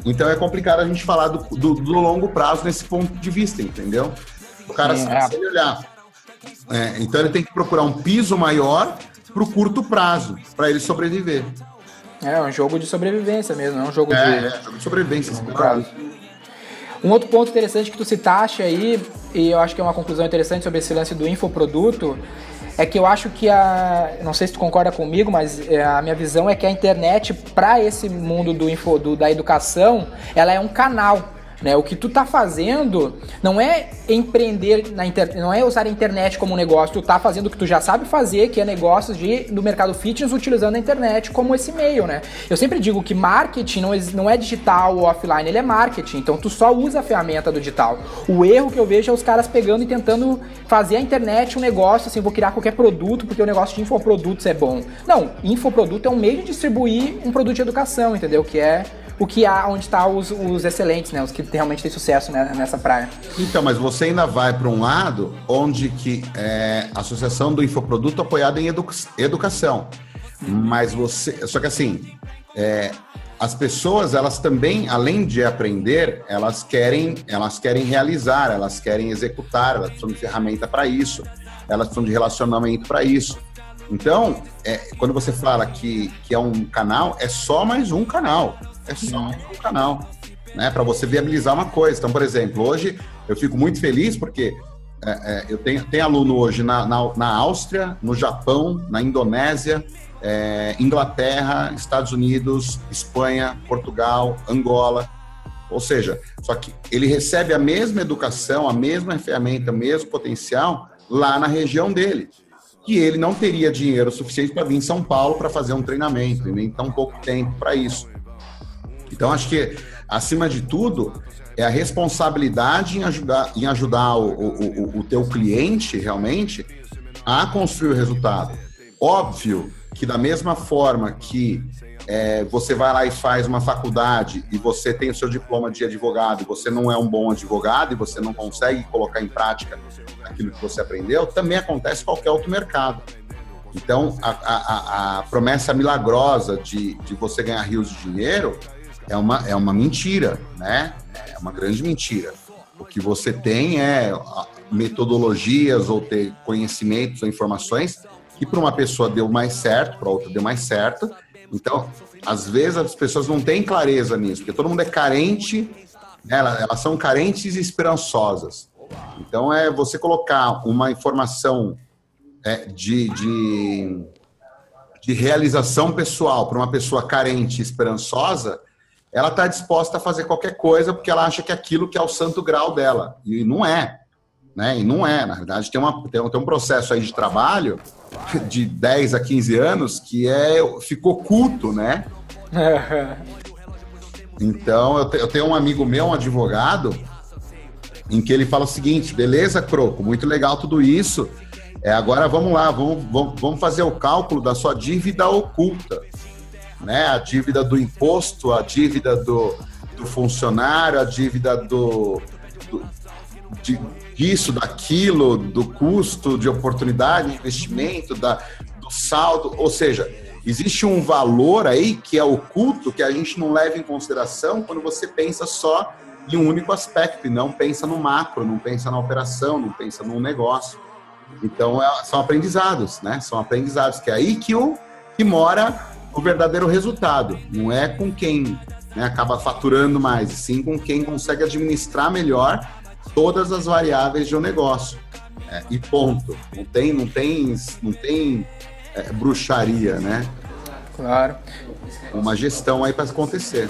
Então é complicado a gente falar do, do, do, longo prazo nesse ponto de vista, entendeu? O cara, é. se ele olhar. É, então ele tem que procurar um piso maior para o curto prazo, para ele sobreviver. É, um jogo de sobrevivência mesmo, não é um jogo é, de. É, jogo de sobrevivência. Um outro ponto interessante que tu citaste aí, e eu acho que é uma conclusão interessante sobre esse lance do infoproduto, é que eu acho que a. Não sei se tu concorda comigo, mas é, a minha visão é que a internet, para esse mundo do info, do, da educação, ela é um canal. Né? O que tu tá fazendo não é empreender na internet, não é usar a internet como negócio, tu tá fazendo o que tu já sabe fazer, que é negócios de, do mercado fitness utilizando a internet como esse meio, né? Eu sempre digo que marketing não, não é digital ou offline, ele é marketing, então tu só usa a ferramenta do digital. O erro que eu vejo é os caras pegando e tentando fazer a internet um negócio, assim, vou criar qualquer produto porque o negócio de infoprodutos é bom. Não, infoproduto é um meio de distribuir um produto de educação, entendeu? Que é o que há onde está os, os excelentes, né? Os que realmente têm sucesso né, nessa praia. Então, mas você ainda vai para um lado onde que é a associação do infoproduto apoiada em edu educação. Mas você. Só que assim, é, as pessoas, elas também, além de aprender, elas querem, elas querem realizar, elas querem executar, elas precisam de ferramenta para isso, elas precisam de relacionamento para isso. Então, é, quando você fala que, que é um canal, é só mais um canal. É só um canal, né? Para você viabilizar uma coisa. Então, por exemplo, hoje eu fico muito feliz porque é, é, eu tenho, tenho aluno hoje na, na, na, Áustria, no Japão, na Indonésia, é, Inglaterra, Estados Unidos, Espanha, Portugal, Angola. Ou seja, só que ele recebe a mesma educação, a mesma ferramenta, o mesmo potencial lá na região dele. E ele não teria dinheiro suficiente para vir em São Paulo para fazer um treinamento, e nem tão pouco tempo para isso. Então, acho que, acima de tudo, é a responsabilidade em ajudar, em ajudar o, o, o, teu cliente realmente a construir o resultado. Óbvio que da mesma forma que é, você vai lá e faz uma faculdade e você tem o seu diploma de advogado e você não é um bom advogado e você não consegue colocar em prática aquilo que você aprendeu, também acontece em qualquer outro mercado. Então, a, a, a promessa milagrosa de, de você ganhar rios de dinheiro é uma, é uma mentira, né? É uma grande mentira. O que você tem é metodologias ou ter conhecimentos ou informações que para uma pessoa deu mais certo, para outra deu mais certo. Então, às vezes as pessoas não têm clareza nisso, porque todo mundo é carente, né? elas, elas são carentes e esperançosas. Então, é você colocar uma informação é, de, de, de realização pessoal para uma pessoa carente e esperançosa, ela está disposta a fazer qualquer coisa porque ela acha que aquilo que é o santo grau dela. E não é. Né? E não é. Na verdade, tem, uma, tem, tem um processo aí de trabalho de 10 a 15 anos que é, ficou culto, né? Então, eu, te, eu tenho um amigo meu, um advogado, em que ele fala o seguinte: beleza, Croco, muito legal tudo isso. É, agora vamos lá, vamos, vamos, vamos fazer o cálculo da sua dívida oculta né? A dívida do imposto, a dívida do, do funcionário, a dívida do, do de, disso, daquilo, do custo de oportunidade, investimento, da, do saldo, ou seja, existe um valor aí que é oculto que a gente não leva em consideração quando você pensa só em um único aspecto e não pensa no macro, não pensa na operação, não pensa no negócio. Então é, são aprendizados, né? São aprendizados que é aí que o que mora o verdadeiro resultado. Não é com quem né, acaba faturando mais, sim com quem consegue administrar melhor todas as variáveis de um negócio. É, e ponto. Não tem, não tem, não tem é, bruxaria, né? Claro. Uma gestão aí para acontecer.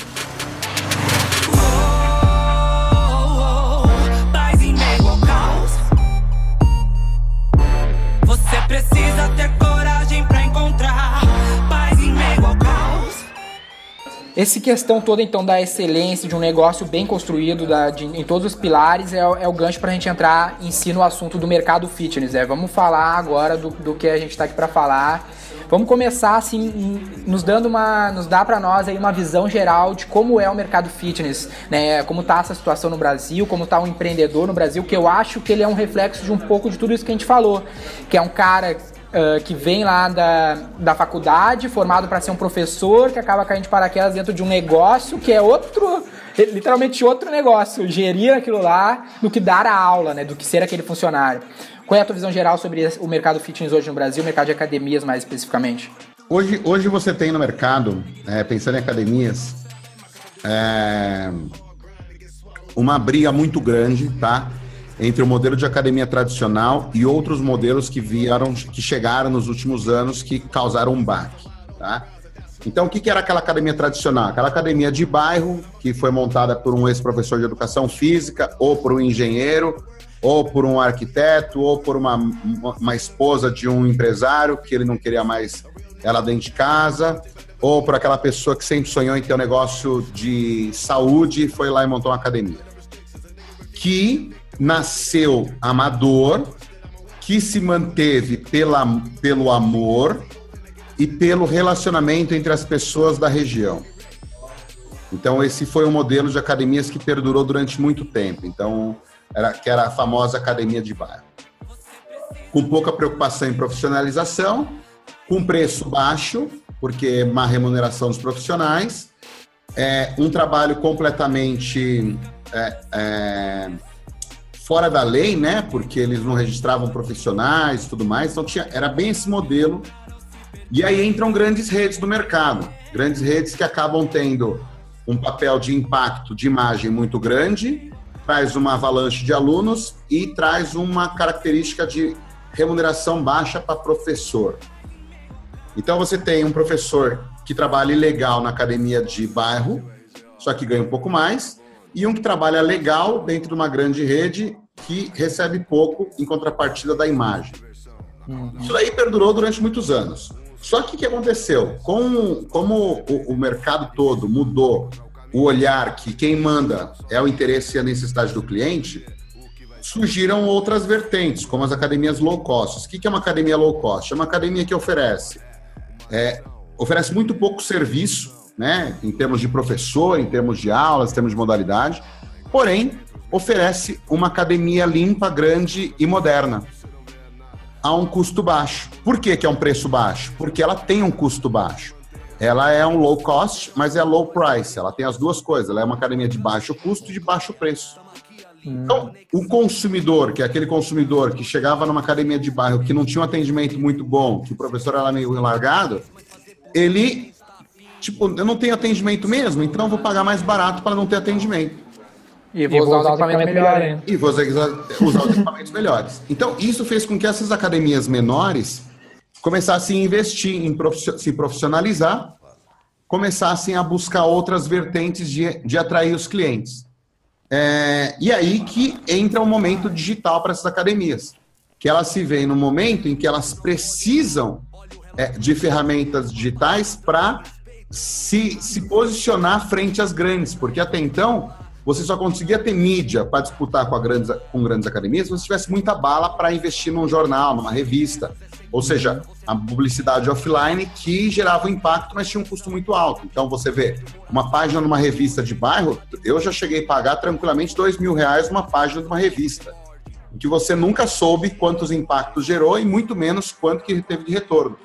Esse questão toda, então, da excelência, de um negócio bem construído, da, de, em todos os pilares, é, é o gancho para a gente entrar em si no assunto do mercado fitness. É, vamos falar agora do, do que a gente está aqui para falar. Vamos começar, assim, nos dando uma... Nos dá para nós aí uma visão geral de como é o mercado fitness, né? Como tá essa situação no Brasil, como tá um empreendedor no Brasil, que eu acho que ele é um reflexo de um pouco de tudo isso que a gente falou. Que é um cara uh, que vem lá da, da faculdade, formado para ser um professor, que acaba caindo de paraquedas dentro de um negócio que é outro, literalmente outro negócio, gerir aquilo lá do que dar a aula, né, do que ser aquele funcionário. Qual é a tua visão geral sobre o mercado fitness hoje no Brasil, o mercado de academias mais especificamente? Hoje, hoje você tem no mercado, é, pensando em academias, é, uma briga muito grande, tá? Entre o modelo de academia tradicional e outros modelos que vieram, que chegaram nos últimos anos que causaram um baque, tá? Então, o que era aquela academia tradicional? Aquela academia de bairro que foi montada por um ex-professor de educação física, ou por um engenheiro, ou por um arquiteto, ou por uma, uma esposa de um empresário que ele não queria mais ela dentro de casa, ou por aquela pessoa que sempre sonhou em ter um negócio de saúde e foi lá e montou uma academia. Que nasceu amador, que se manteve pela, pelo amor e pelo relacionamento entre as pessoas da região. Então, esse foi um modelo de academias que perdurou durante muito tempo. Então, era, que era a famosa academia de bairro. Com pouca preocupação em profissionalização, com preço baixo, porque é má remuneração dos profissionais, é, um trabalho completamente é, é, fora da lei, né? Porque eles não registravam profissionais e tudo mais. Então tinha, era bem esse modelo. E aí entram grandes redes do mercado, grandes redes que acabam tendo um papel de impacto de imagem muito grande, traz uma avalanche de alunos e traz uma característica de remuneração baixa para professor. Então você tem um professor que trabalha legal na academia de bairro, só que ganha um pouco mais, e um que trabalha legal dentro de uma grande rede que recebe pouco em contrapartida da imagem. Uhum. Isso aí perdurou durante muitos anos. Só que o que aconteceu? Com, como o, o mercado todo mudou o olhar que quem manda é o interesse e a necessidade do cliente, surgiram outras vertentes, como as academias low cost. O que é uma academia low cost? É uma academia que oferece é, oferece muito pouco serviço, né? Em termos de professor, em termos de aulas, em termos de modalidade. Porém, oferece uma academia limpa, grande e moderna a um custo baixo. Por que, que é um preço baixo? Porque ela tem um custo baixo. Ela é um low cost, mas é low price. Ela tem as duas coisas. Ela é uma academia de baixo custo e de baixo preço. Então, o consumidor, que é aquele consumidor que chegava numa academia de bairro que não tinha um atendimento muito bom, que o professor era meio largado, ele, tipo, eu não tenho atendimento mesmo, então eu vou pagar mais barato para não ter atendimento. E vou, usar, os equipamentos melhores. E vou usar, usar os equipamentos melhores. Então, isso fez com que essas academias menores começassem a investir em se profissionalizar, começassem a buscar outras vertentes de, de atrair os clientes. É, e aí que entra o momento digital para essas academias, que elas se veem no momento em que elas precisam é, de ferramentas digitais para se, se posicionar frente às grandes, porque até então você só conseguia ter mídia para disputar com, grandes, com grandes academias se você tivesse muita bala para investir num jornal, numa revista. Ou seja, a publicidade offline que gerava um impacto, mas tinha um custo muito alto. Então você vê uma página numa revista de bairro, eu já cheguei a pagar tranquilamente dois mil reais uma página de uma revista, que você nunca soube quantos impactos gerou e muito menos quanto que teve de retorno.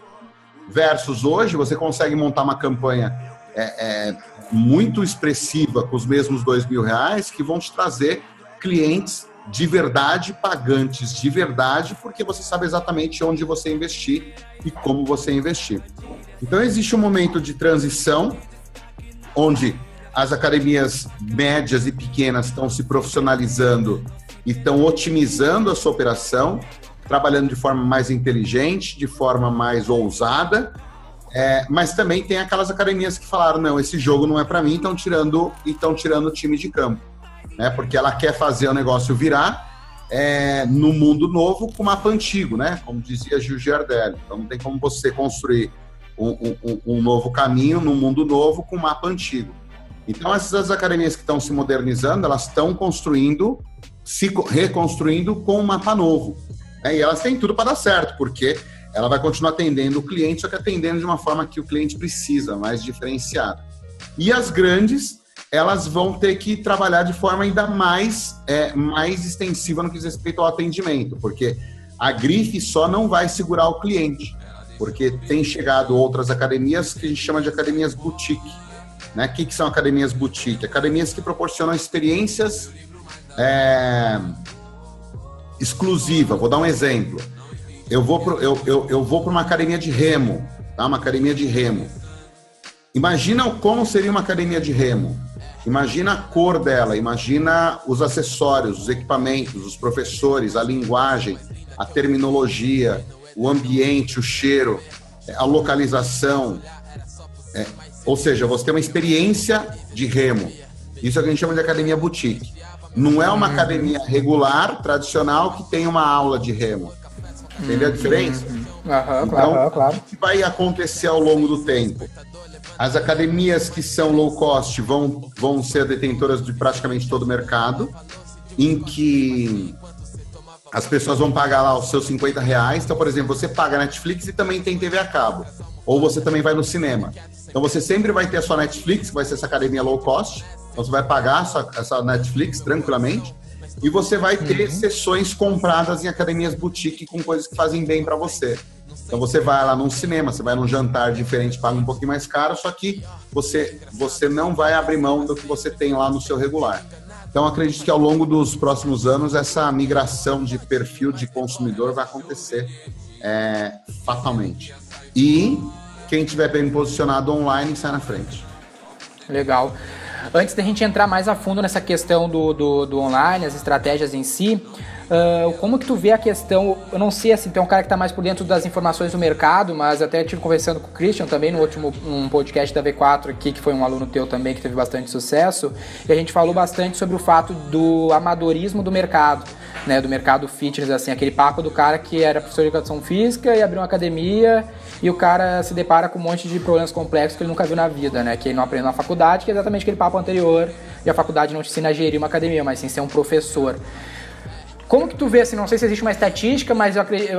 Versus hoje, você consegue montar uma campanha é, é, muito expressiva com os mesmos dois mil reais que vão te trazer clientes de verdade, pagantes de verdade, porque você sabe exatamente onde você investir e como você investir. Então existe um momento de transição onde as academias médias e pequenas estão se profissionalizando e estão otimizando a sua operação, trabalhando de forma mais inteligente, de forma mais ousada é, mas também tem aquelas academias que falaram: não, esse jogo não é para mim, estão tirando estão tirando o time de campo, né? Porque ela quer fazer o negócio virar é, no mundo novo com mapa antigo, né? Como dizia Gil Giardelli. Então não tem como você construir um, um, um novo caminho no mundo novo com mapa antigo. Então essas academias que estão se modernizando, elas estão construindo, se reconstruindo com um mapa novo. Né? E elas têm tudo para dar certo, porque ela vai continuar atendendo o cliente, só que atendendo de uma forma que o cliente precisa, mais diferenciada. E as grandes, elas vão ter que trabalhar de forma ainda mais, é, mais extensiva no que diz respeito ao atendimento, porque a grife só não vai segurar o cliente, porque tem chegado outras academias que a gente chama de academias boutique. Né? O que, que são academias boutique? Academias que proporcionam experiências é, exclusivas. Vou dar um exemplo eu vou pro, eu, eu, eu vou para uma academia de remo, tá? Uma academia de remo. Imagina como seria uma academia de remo. Imagina a cor dela, imagina os acessórios, os equipamentos, os professores, a linguagem, a terminologia, o ambiente, o cheiro, a localização. É, ou seja, você tem uma experiência de remo. Isso é o que a gente chama de academia boutique. Não é uma academia regular, tradicional, que tem uma aula de remo. Entendeu a diferença? Uhum. Uhum, então, claro, claro. o que vai acontecer ao longo do tempo? As academias que são low cost vão, vão ser detentoras de praticamente todo o mercado, em que as pessoas vão pagar lá os seus 50 reais. Então, por exemplo, você paga Netflix e também tem TV a cabo. Ou você também vai no cinema. Então, você sempre vai ter a sua Netflix, que vai ser essa academia low cost. Então, você vai pagar essa, essa Netflix tranquilamente. E você vai ter uhum. sessões compradas em academias boutique com coisas que fazem bem para você. Então você vai lá num cinema, você vai num jantar diferente, paga um pouquinho mais caro, só que você, você não vai abrir mão do que você tem lá no seu regular. Então acredito que ao longo dos próximos anos essa migração de perfil de consumidor vai acontecer é, fatalmente. E quem tiver bem posicionado online sai na frente. Legal. Antes da gente entrar mais a fundo nessa questão do, do, do online, as estratégias em si, uh, como que tu vê a questão, eu não sei assim, tem um cara que está mais por dentro das informações do mercado, mas até estive conversando com o Christian também no último um podcast da V4 aqui, que foi um aluno teu também que teve bastante sucesso, e a gente falou bastante sobre o fato do amadorismo do mercado, né, do mercado fitness, assim, aquele papo do cara que era professor de educação física e abriu uma academia e o cara se depara com um monte de problemas complexos que ele nunca viu na vida, né? Que ele não aprendeu na faculdade, que é exatamente aquele papo anterior, e a faculdade não te ensina a gerir uma academia, mas sim ser um professor. Como que tu vê, assim, não sei se existe uma estatística, mas eu acredito,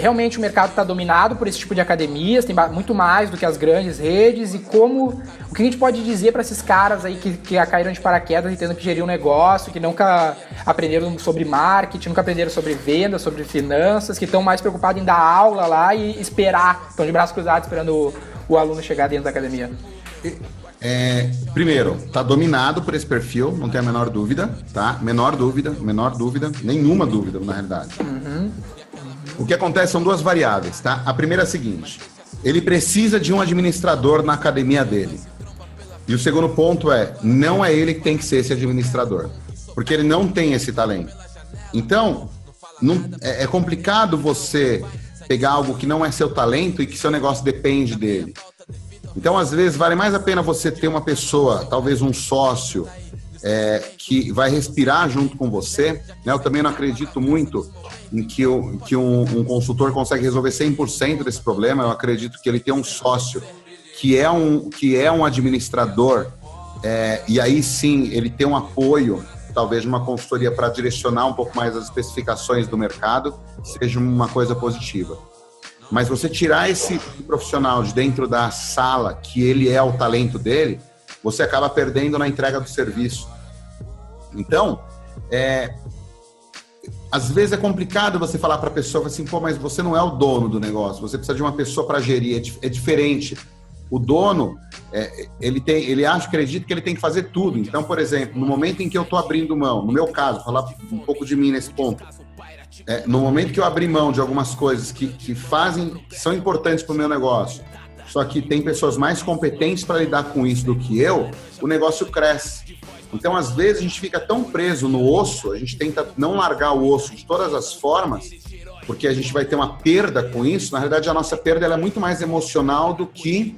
realmente o mercado está dominado por esse tipo de academias, tem muito mais do que as grandes redes, e como, o que a gente pode dizer para esses caras aí que, que caíram de paraquedas e tendo que gerir um negócio, que nunca aprenderam sobre marketing, nunca aprenderam sobre venda, sobre finanças, que estão mais preocupados em dar aula lá e esperar, estão de braços cruzados esperando o, o aluno chegar dentro da academia? É, primeiro, está dominado por esse perfil, não tem a menor dúvida, tá? Menor dúvida, menor dúvida, nenhuma dúvida na realidade. Uhum. O que acontece são duas variáveis, tá? A primeira é a seguinte: ele precisa de um administrador na academia dele. E o segundo ponto é, não é ele que tem que ser esse administrador, porque ele não tem esse talento. Então, não, é, é complicado você pegar algo que não é seu talento e que seu negócio depende dele. Então, às vezes, vale mais a pena você ter uma pessoa, talvez um sócio, é, que vai respirar junto com você. Né? Eu também não acredito muito em que, o, que um, um, consultor consegue resolver 100% desse problema. Eu acredito que ele tem um sócio que é um, que é um administrador, é, e aí sim ele tem um apoio, talvez uma consultoria para direcionar um pouco mais as especificações do mercado, seja uma coisa positiva. Mas você tirar esse profissional de dentro da sala, que ele é o talento dele, você acaba perdendo na entrega do serviço. Então, é, às vezes é complicado você falar para a pessoa assim, pô, mas você não é o dono do negócio, você precisa de uma pessoa para gerir, é, é, diferente. O dono, é, ele tem, ele acha, acredita que ele tem que fazer tudo. Então, por exemplo, no momento em que eu estou abrindo mão, no meu caso, falar um pouco de mim nesse ponto, é, no momento que eu abrir mão de algumas coisas que, que fazem, que são importantes para o meu negócio, só que tem pessoas mais competentes para lidar com isso do que eu, o negócio cresce. Então, às vezes, a gente fica tão preso no osso, a gente tenta não largar o osso de todas as formas, porque a gente vai ter uma perda com isso. Na realidade, a nossa perda é muito mais emocional do que,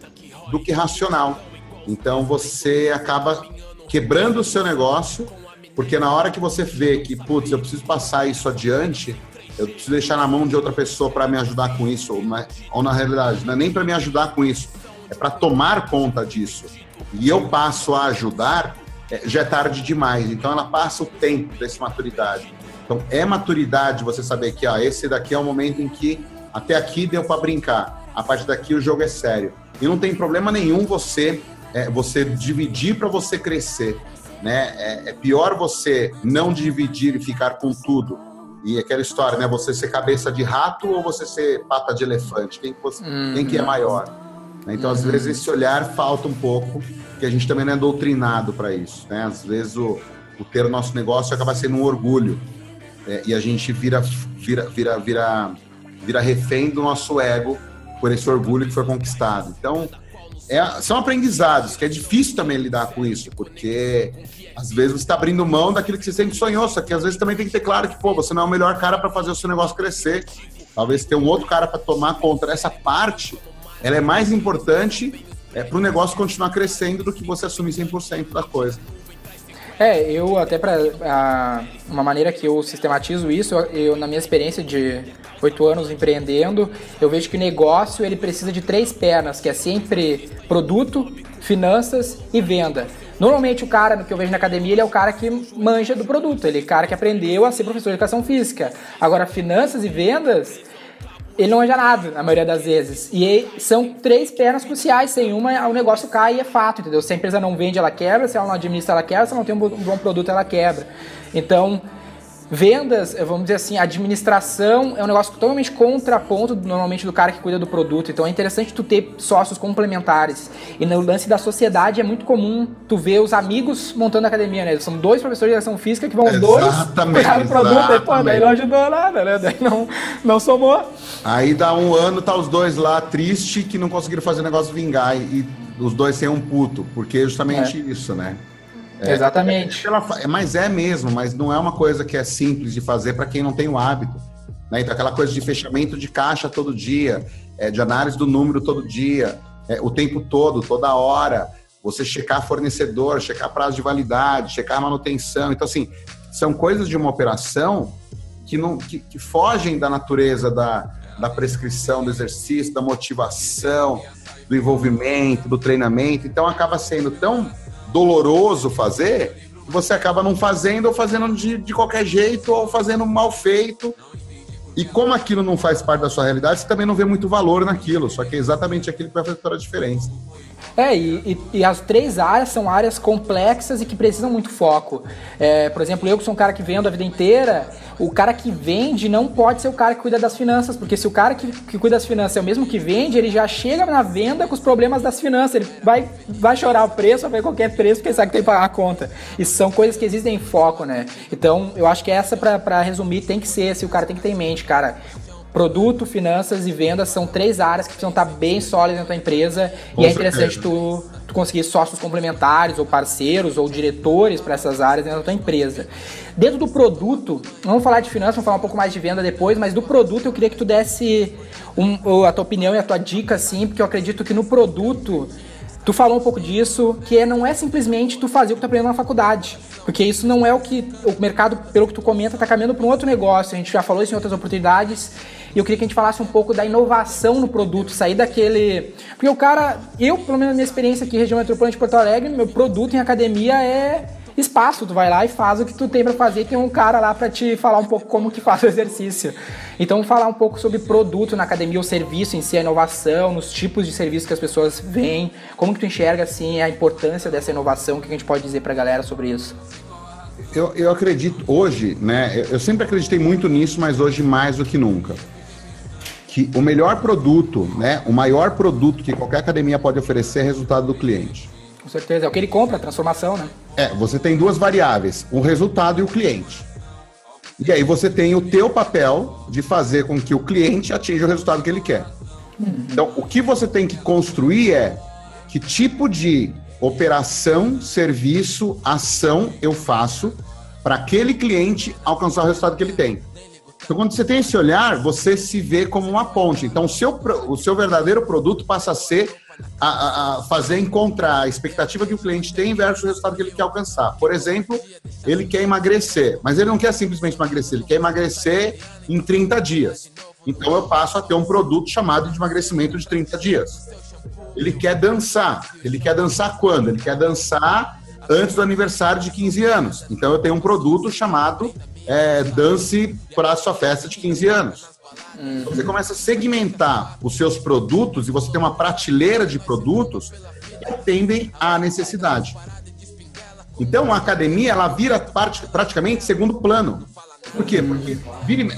do que racional. Então, você acaba quebrando o seu negócio porque na hora que você vê que, putz, eu preciso passar isso adiante, eu preciso deixar na mão de outra pessoa para me ajudar com isso, ou na, ou na realidade, não é nem para me ajudar com isso, é para tomar conta disso. E eu passo a ajudar, é, já é tarde demais. Então ela passa o tempo dessa maturidade. Então é maturidade você saber que ó, esse daqui é o momento em que até aqui deu para brincar, a partir daqui o jogo é sério. E não tem problema nenhum você é, você dividir para você crescer né? É, é pior você não dividir e ficar com tudo. E aquela história, né? Você ser cabeça de rato ou você ser pata de elefante? Quem, você, uhum. quem que é maior? Né? Então, uhum. às vezes, esse olhar falta um pouco, que a gente também não é doutrinado para isso. Né? Às vezes, o, o ter o nosso negócio acaba sendo um orgulho. É, e a gente vira, vira, vira, vira, vira refém do nosso ego por esse orgulho que foi conquistado. Então, é, são aprendizados, que é difícil também lidar com isso, porque às vezes você está abrindo mão daquilo que você sempre sonhou, só que às vezes também tem que ter claro que, pô, você não é o melhor cara para fazer o seu negócio crescer. Talvez ter um outro cara para tomar conta. Essa parte, ela é mais importante é, para o negócio continuar crescendo do que você assumir 100% da coisa. É, eu até para uma maneira que eu sistematizo isso, eu, na minha experiência de oito anos empreendendo, eu vejo que o negócio ele precisa de três pernas, que é sempre produto, finanças e venda. Normalmente o cara que eu vejo na academia, ele é o cara que manja do produto, ele é o cara que aprendeu a ser professor de educação física. Agora, finanças e vendas, ele não manja nada, na maioria das vezes. E são três pernas cruciais. Sem uma, o negócio cai e é fato, entendeu? Se a empresa não vende, ela quebra. Se ela não administra, ela quebra. Se ela não tem um bom produto, ela quebra. Então, Vendas, vamos dizer assim, administração é um negócio totalmente contraponto normalmente do cara que cuida do produto. Então é interessante tu ter sócios complementares. E no lance da sociedade é muito comum tu ver os amigos montando academia, né? São dois professores de educação física que vão os dois cuidar do produto. Aí, pô, daí não ajudou nada, né? Daí não, não somou. Aí dá um ano, tá os dois lá triste que não conseguiram fazer o negócio vingar. E os dois sem um puto, porque é justamente é. isso, né? É, Exatamente. Ela, é, mas é mesmo, mas não é uma coisa que é simples de fazer para quem não tem o hábito. Né? Então, aquela coisa de fechamento de caixa todo dia, é, de análise do número todo dia, é, o tempo todo, toda hora, você checar fornecedor, checar prazo de validade, checar manutenção. Então, assim, são coisas de uma operação que, não, que, que fogem da natureza da, da prescrição do exercício, da motivação, do envolvimento, do treinamento. Então, acaba sendo tão doloroso fazer, você acaba não fazendo ou fazendo de, de qualquer jeito ou fazendo mal feito. E como aquilo não faz parte da sua realidade, você também não vê muito valor naquilo. Só que é exatamente aquilo que vai fazer toda a diferença. É, e, e, e, as três áreas são áreas complexas e que precisam muito foco. É, por exemplo, eu que sou um cara que vendo a vida inteira, o cara que vende não pode ser o cara que cuida das finanças, porque se o cara que, que cuida das finanças é o mesmo que vende, ele já chega na venda com os problemas das finanças. Ele vai, vai chorar o preço, vai ver qualquer preço, porque sabe que tem que pagar a conta. Isso são coisas que existem em foco, né? Então, eu acho que essa, para resumir, tem que ser, se o cara tem que ter em mente, cara, Produto, finanças e vendas são três áreas que precisam estar bem sólidas na tua empresa Com e é interessante tu, tu conseguir sócios complementares ou parceiros ou diretores para essas áreas dentro da tua empresa. Dentro do produto, vamos falar de finanças, vamos falar um pouco mais de venda depois, mas do produto eu queria que tu desse um, a tua opinião e a tua dica, assim, porque eu acredito que no produto Tu falou um pouco disso, que é, não é simplesmente tu fazer o que tu aprendeu na faculdade. Porque isso não é o que o mercado, pelo que tu comenta, está caminhando para um outro negócio. A gente já falou isso em outras oportunidades. E eu queria que a gente falasse um pouco da inovação no produto, sair daquele. Porque o cara, eu, pelo menos na minha experiência aqui, região metropolitana de Porto Alegre, meu produto em academia é espaço, tu vai lá e faz o que tu tem para fazer, tem um cara lá para te falar um pouco como que faz o exercício. Então, falar um pouco sobre produto na academia, o serviço em si, a inovação, nos tipos de serviço que as pessoas veem, como que tu enxerga, assim, a importância dessa inovação, o que a gente pode dizer pra galera sobre isso? Eu, eu acredito, hoje, né, eu sempre acreditei muito nisso, mas hoje mais do que nunca que o melhor produto, né, o maior produto que qualquer academia pode oferecer é resultado do cliente. Com certeza, é o que ele compra, a transformação, né? É, você tem duas variáveis, o resultado e o cliente. E aí você tem o teu papel de fazer com que o cliente atinja o resultado que ele quer. Uhum. Então, o que você tem que construir é que tipo de operação, serviço, ação eu faço para aquele cliente alcançar o resultado que ele tem. Então, quando você tem esse olhar, você se vê como uma ponte. Então, o seu, o seu verdadeiro produto passa a ser a, a, fazer encontrar a expectativa que o cliente tem versus o resultado que ele quer alcançar. Por exemplo, ele quer emagrecer, mas ele não quer simplesmente emagrecer, ele quer emagrecer em 30 dias. Então, eu passo a ter um produto chamado de emagrecimento de 30 dias. Ele quer dançar. Ele quer dançar quando? Ele quer dançar antes do aniversário de 15 anos. Então, eu tenho um produto chamado é, Dance para a sua festa de 15 anos. Uhum. Você começa a segmentar os seus produtos e você tem uma prateleira de produtos que atendem à necessidade. Então, a academia ela vira parte, praticamente segundo plano. Por quê? Porque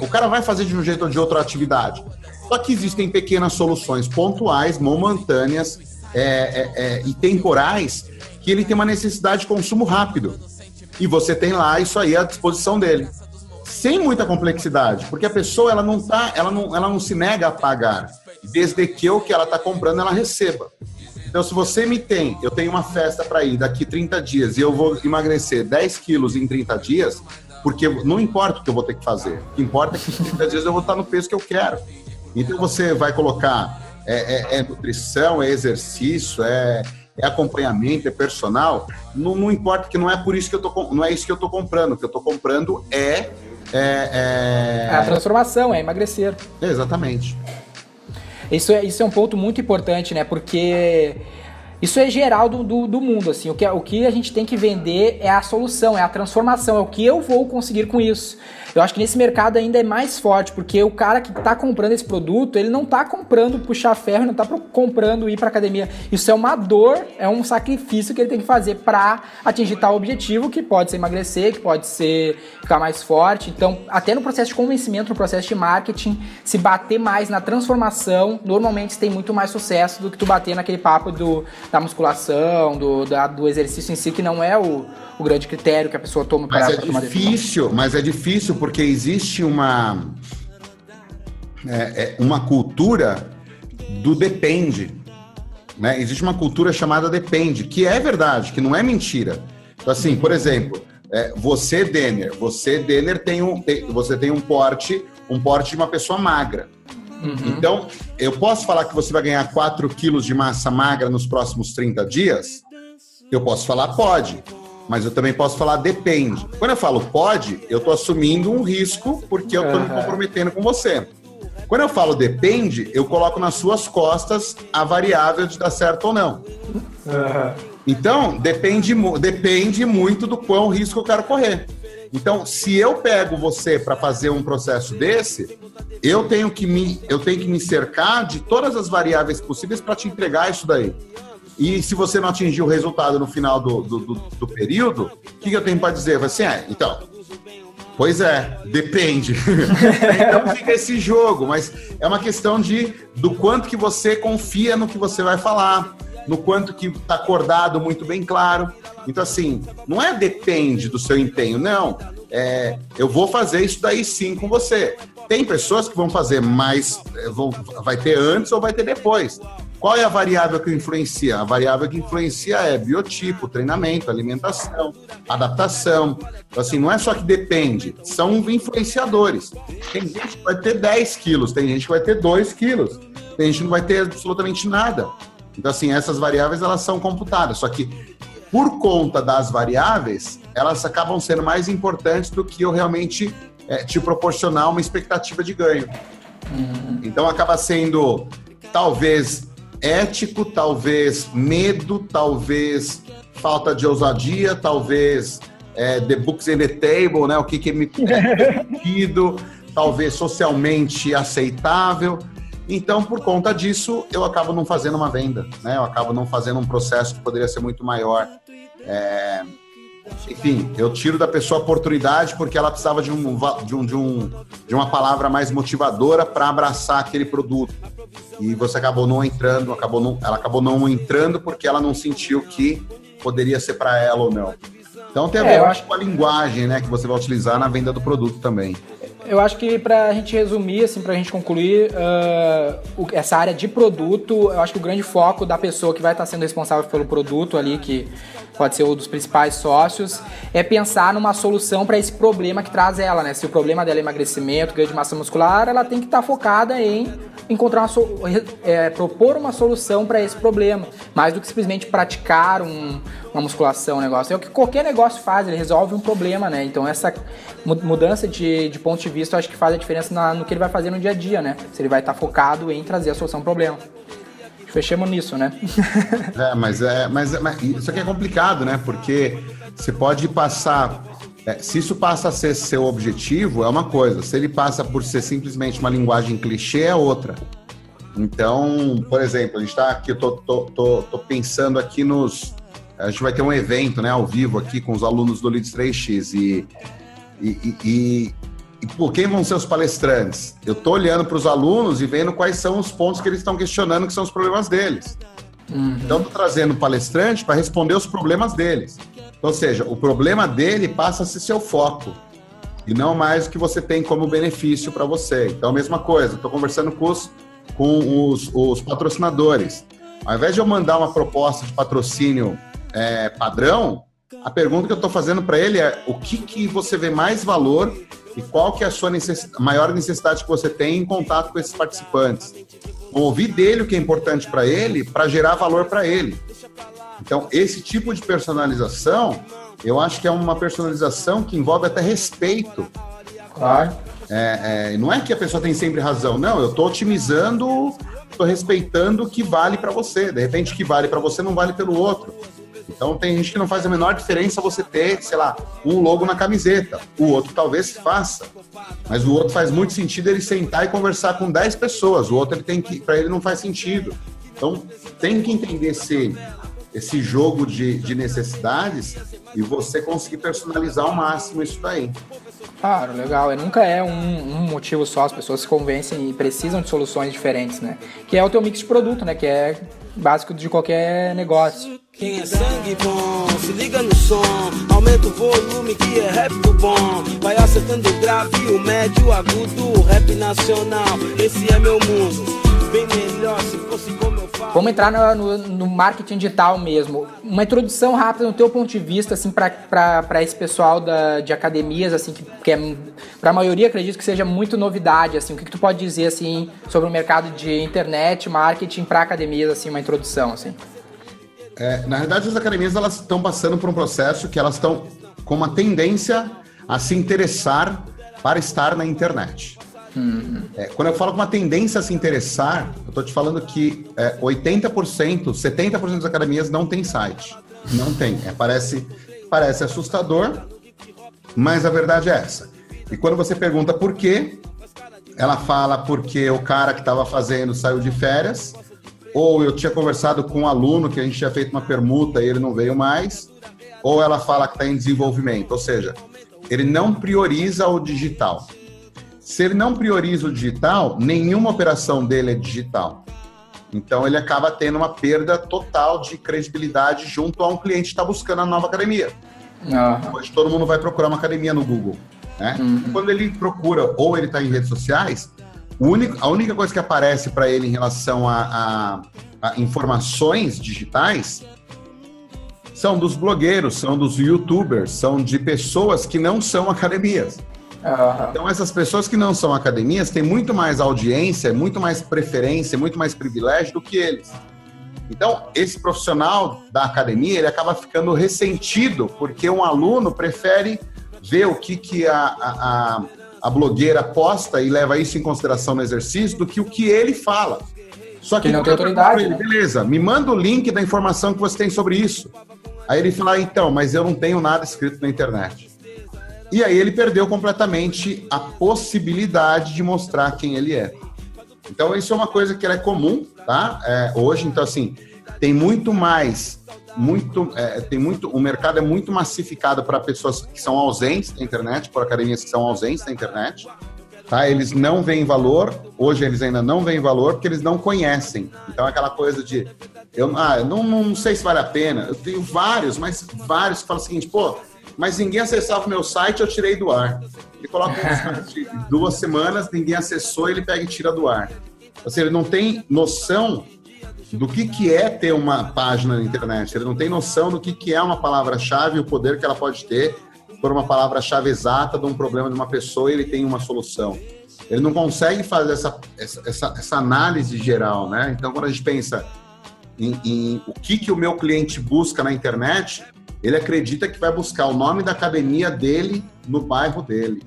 o cara vai fazer de um jeito ou de outra atividade. Só que existem pequenas soluções pontuais, momentâneas é, é, é, e temporais que ele tem uma necessidade de consumo rápido. E você tem lá isso aí à disposição dele. Sem muita complexidade, porque a pessoa ela não tá, ela não, ela não se nega a pagar, desde que o que ela está comprando ela receba. Então, se você me tem, eu tenho uma festa para ir daqui 30 dias e eu vou emagrecer 10 quilos em 30 dias, porque não importa o que eu vou ter que fazer, o que importa é que em 30 dias eu vou estar no peso que eu quero. Então, você vai colocar é, é, é nutrição, é exercício, é, é acompanhamento, é personal, não, não, importa que não é por isso que eu tô não é isso que eu tô comprando. O que eu tô comprando é é, é... a transformação, é emagrecer. Exatamente. Isso é, isso é um ponto muito importante, né? Porque isso é geral do, do, do, mundo, assim. O que, o que a gente tem que vender é a solução, é a transformação, é o que eu vou conseguir com isso. Eu acho que nesse mercado ainda é mais forte, porque o cara que está comprando esse produto, ele não está comprando puxar ferro, não está comprando ir para academia. Isso é uma dor, é um sacrifício que ele tem que fazer para atingir tal objetivo, que pode ser emagrecer, que pode ser ficar mais forte. Então, até no processo de convencimento, no processo de marketing, se bater mais na transformação, normalmente tem muito mais sucesso do que tu bater naquele papo do, da musculação, do, da, do exercício em si, que não é o, o grande critério que a pessoa toma para é tomar difícil. Mas é difícil porque existe uma, é, é uma cultura do depende. Né? Existe uma cultura chamada depende, que é verdade, que não é mentira. Então, assim, por exemplo, é, você, Denner, você, Denner, tem um, tem, você tem um porte, um porte de uma pessoa magra. Uhum. Então, eu posso falar que você vai ganhar 4 quilos de massa magra nos próximos 30 dias? Eu posso falar, pode mas eu também posso falar depende. Quando eu falo pode, eu estou assumindo um risco porque eu estou me comprometendo com você. Quando eu falo depende, eu coloco nas suas costas a variável de dar certo ou não. Então, depende, depende muito do quão risco eu quero correr. Então, se eu pego você para fazer um processo desse, eu tenho que me, eu tenho que me cercar de todas as variáveis possíveis para te entregar isso daí. E se você não atingir o resultado no final do, do, do, do período, o que, que, eu tenho para dizer? Vai assim, é, então, pois é, depende. então fica esse jogo, mas é uma questão de do quanto que você confia no que você vai falar, no quanto que está acordado muito bem claro. Então, assim, não é depende do seu empenho, não. É, eu vou fazer isso daí sim com você. Tem pessoas que vão fazer mais, é, vão, vai ter antes ou vai ter depois. Qual é a variável que influencia? A variável que influencia é biotipo, treinamento, alimentação, adaptação. Então, assim, não é só que depende, são influenciadores. Tem gente que vai ter 10 quilos, tem gente que vai ter 2 quilos, tem gente que não vai ter absolutamente nada. Então, assim, essas variáveis elas são computadas, só que por conta das variáveis, elas acabam sendo mais importantes do que eu realmente é, te proporcionar uma expectativa de ganho. Uhum. Então, acaba sendo talvez ético, talvez medo, talvez falta de ousadia, talvez é, the books in the table, né? O que, que me é permitido, talvez socialmente aceitável. Então, por conta disso, eu acabo não fazendo uma venda, né? Eu acabo não fazendo um processo que poderia ser muito maior. É... Enfim, eu tiro da pessoa a oportunidade porque ela precisava de, um, de, um, de, um, de uma palavra mais motivadora para abraçar aquele produto. E você acabou não entrando, acabou não, ela acabou não entrando porque ela não sentiu que poderia ser para ela ou não. Então tem a é, ver é, acho... com a linguagem né, que você vai utilizar na venda do produto também. Eu acho que para a gente resumir, assim, para a gente concluir uh, essa área de produto, eu acho que o grande foco da pessoa que vai estar sendo responsável pelo produto ali, que pode ser um dos principais sócios, é pensar numa solução para esse problema que traz ela, né? Se o problema dela é emagrecimento, ganho de massa muscular, ela tem que estar focada em encontrar uma é, propor uma solução para esse problema, mais do que simplesmente praticar um, uma musculação, um negócio. É o que qualquer negócio faz, ele resolve um problema, né? Então essa mudança de, de ponto de vista, eu acho que faz a diferença na, no que ele vai fazer no dia a dia, né? Se ele vai estar focado em trazer a solução ao problema. Fechamos nisso, né? é, mas é, mas, mas isso aqui é complicado, né? Porque você pode passar é, se isso passa a ser seu objetivo, é uma coisa. Se ele passa por ser simplesmente uma linguagem clichê, é outra. Então, por exemplo, a gente está aqui, eu tô, tô, tô, tô, pensando aqui nos. A gente vai ter um evento né, ao vivo aqui com os alunos do Leads 3X e, e, e, e, por quem vão ser os palestrantes? Eu estou olhando para os alunos e vendo quais são os pontos que eles estão questionando, que são os problemas deles. Uhum. Então, estou trazendo o palestrante para responder os problemas deles. Ou seja, o problema dele passa a ser seu foco e não mais o que você tem como benefício para você. Então, a mesma coisa, estou conversando com, os, com os, os, patrocinadores. Ao invés de eu mandar uma proposta de patrocínio é, padrão, a pergunta que eu estou fazendo para ele é o que, que você vê mais valor e qual que é a sua maior necessidade que você tem em contato com esses participantes. Ouvir dele o que é importante para ele, para gerar valor para ele. Então, esse tipo de personalização, eu acho que é uma personalização que envolve até respeito. Claro. É, é, não é que a pessoa tem sempre razão, não, eu estou otimizando, estou respeitando o que vale para você. De repente, o que vale para você não vale pelo outro. Então, tem gente que não faz a menor diferença você ter, sei lá, um logo na camiseta. O outro talvez faça. Mas o outro faz muito sentido ele sentar e conversar com 10 pessoas. O outro ele tem que, para ele não faz sentido. Então, tem que entender se esse jogo de, de necessidades e você conseguir personalizar ao máximo isso daí. Claro, legal. E nunca é um, um, motivo só, as pessoas se convencem e precisam de soluções diferentes, né? Que é o teu mix de produto, né? Que é básico de qualquer negócio. Quem é sangue bom, se liga no som, aumenta o volume que é rap do bom. Vai acertando o grave, o médio, o agudo, o rap nacional. Esse é meu mundo bem melhor se fosse como eu falo. Vamos entrar no, no, no, marketing digital mesmo. Uma introdução rápida no teu ponto de vista, assim, para esse pessoal da, de academias, assim, que, que é, para a maioria acredito que seja muito novidade, assim. O que, que tu pode dizer, assim, sobre o mercado de internet, marketing para academias, assim, uma introdução, assim? É, na verdade, as academias elas estão passando por um processo que elas estão com uma tendência a se interessar para estar na internet. Uhum. É, quando eu falo com uma tendência a se interessar, eu estou te falando que é, 80%, 70% das academias não tem site. Não tem. É, parece, parece assustador, mas a verdade é essa. E quando você pergunta por quê, ela fala porque o cara que estava fazendo saiu de férias, ou eu tinha conversado com um aluno que a gente tinha feito uma permuta e ele não veio mais, ou ela fala que está em desenvolvimento. Ou seja, ele não prioriza o digital. Se ele não prioriza o digital, nenhuma operação dele é digital. Então ele acaba tendo uma perda total de credibilidade junto a um cliente que está buscando a nova academia. Uhum. Hoje todo mundo vai procurar uma academia no Google. Né? Uhum. Quando ele procura ou ele está em redes sociais, único, a única coisa que aparece para ele em relação a, a, a, informações digitais são dos blogueiros, são dos youtubers, são de pessoas que não são academias. Uhum. Então, essas pessoas que não são academias têm muito mais audiência, muito mais preferência, muito mais privilégio do que eles. Então, esse profissional da academia, ele acaba ficando ressentido, porque um aluno prefere ver o que, que a, a, a blogueira posta e leva isso em consideração no exercício do que o que ele fala. Só que, que não tem autoridade. Ele, né? Beleza, me manda o link da informação que você tem sobre isso. Aí ele fala, ah, então, mas eu não tenho nada escrito na internet. E aí ele perdeu completamente a possibilidade de mostrar quem ele é. Então isso é uma coisa que é comum, tá? É, hoje, então assim, tem muito mais, muito, é, tem muito, o mercado é muito massificado para pessoas que são ausentes da internet, por academias que são ausentes da internet. Tá? Eles não veem valor, hoje eles ainda não veem valor porque eles não conhecem. Então aquela coisa de eu, ah, eu não, não sei se vale a pena. Eu tenho vários, mas vários que falam o seguinte, pô, mas ninguém acessava o meu site, eu tirei do ar. Ele coloca um duas semanas, ninguém acessou, ele pega e tira do ar. Ou seja, ele não tem noção do que, que é ter uma página na internet, ele não tem noção do que, que é uma palavra-chave e o poder que ela pode ter por uma palavra-chave exata de um problema de uma pessoa e ele tem uma solução. Ele não consegue fazer essa, essa, essa, essa análise geral, né? Então, quando a gente pensa em, em o que, que o meu cliente busca na internet, ele acredita que vai buscar o nome da academia dele no bairro dele.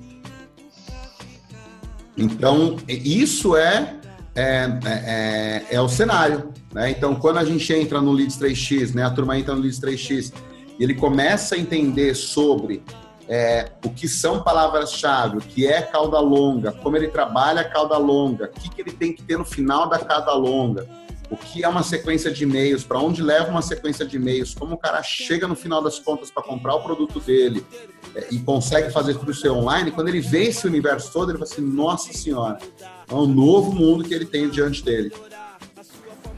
Então, isso é, é, é, é o cenário. Né? Então, quando a gente entra no Leads 3x, né, a turma entra no Leads 3x, e ele começa a entender sobre é, o que são palavras-chave, o que é cauda longa, como ele trabalha a cauda longa, o que, que ele tem que ter no final da cauda longa, o que é uma sequência de e-mails, para onde leva uma sequência de e-mails, como o cara chega no final das contas para comprar o produto dele é, e consegue fazer tudo isso online, quando ele vê esse universo todo, ele fala assim, nossa senhora, é um novo mundo que ele tem diante dele.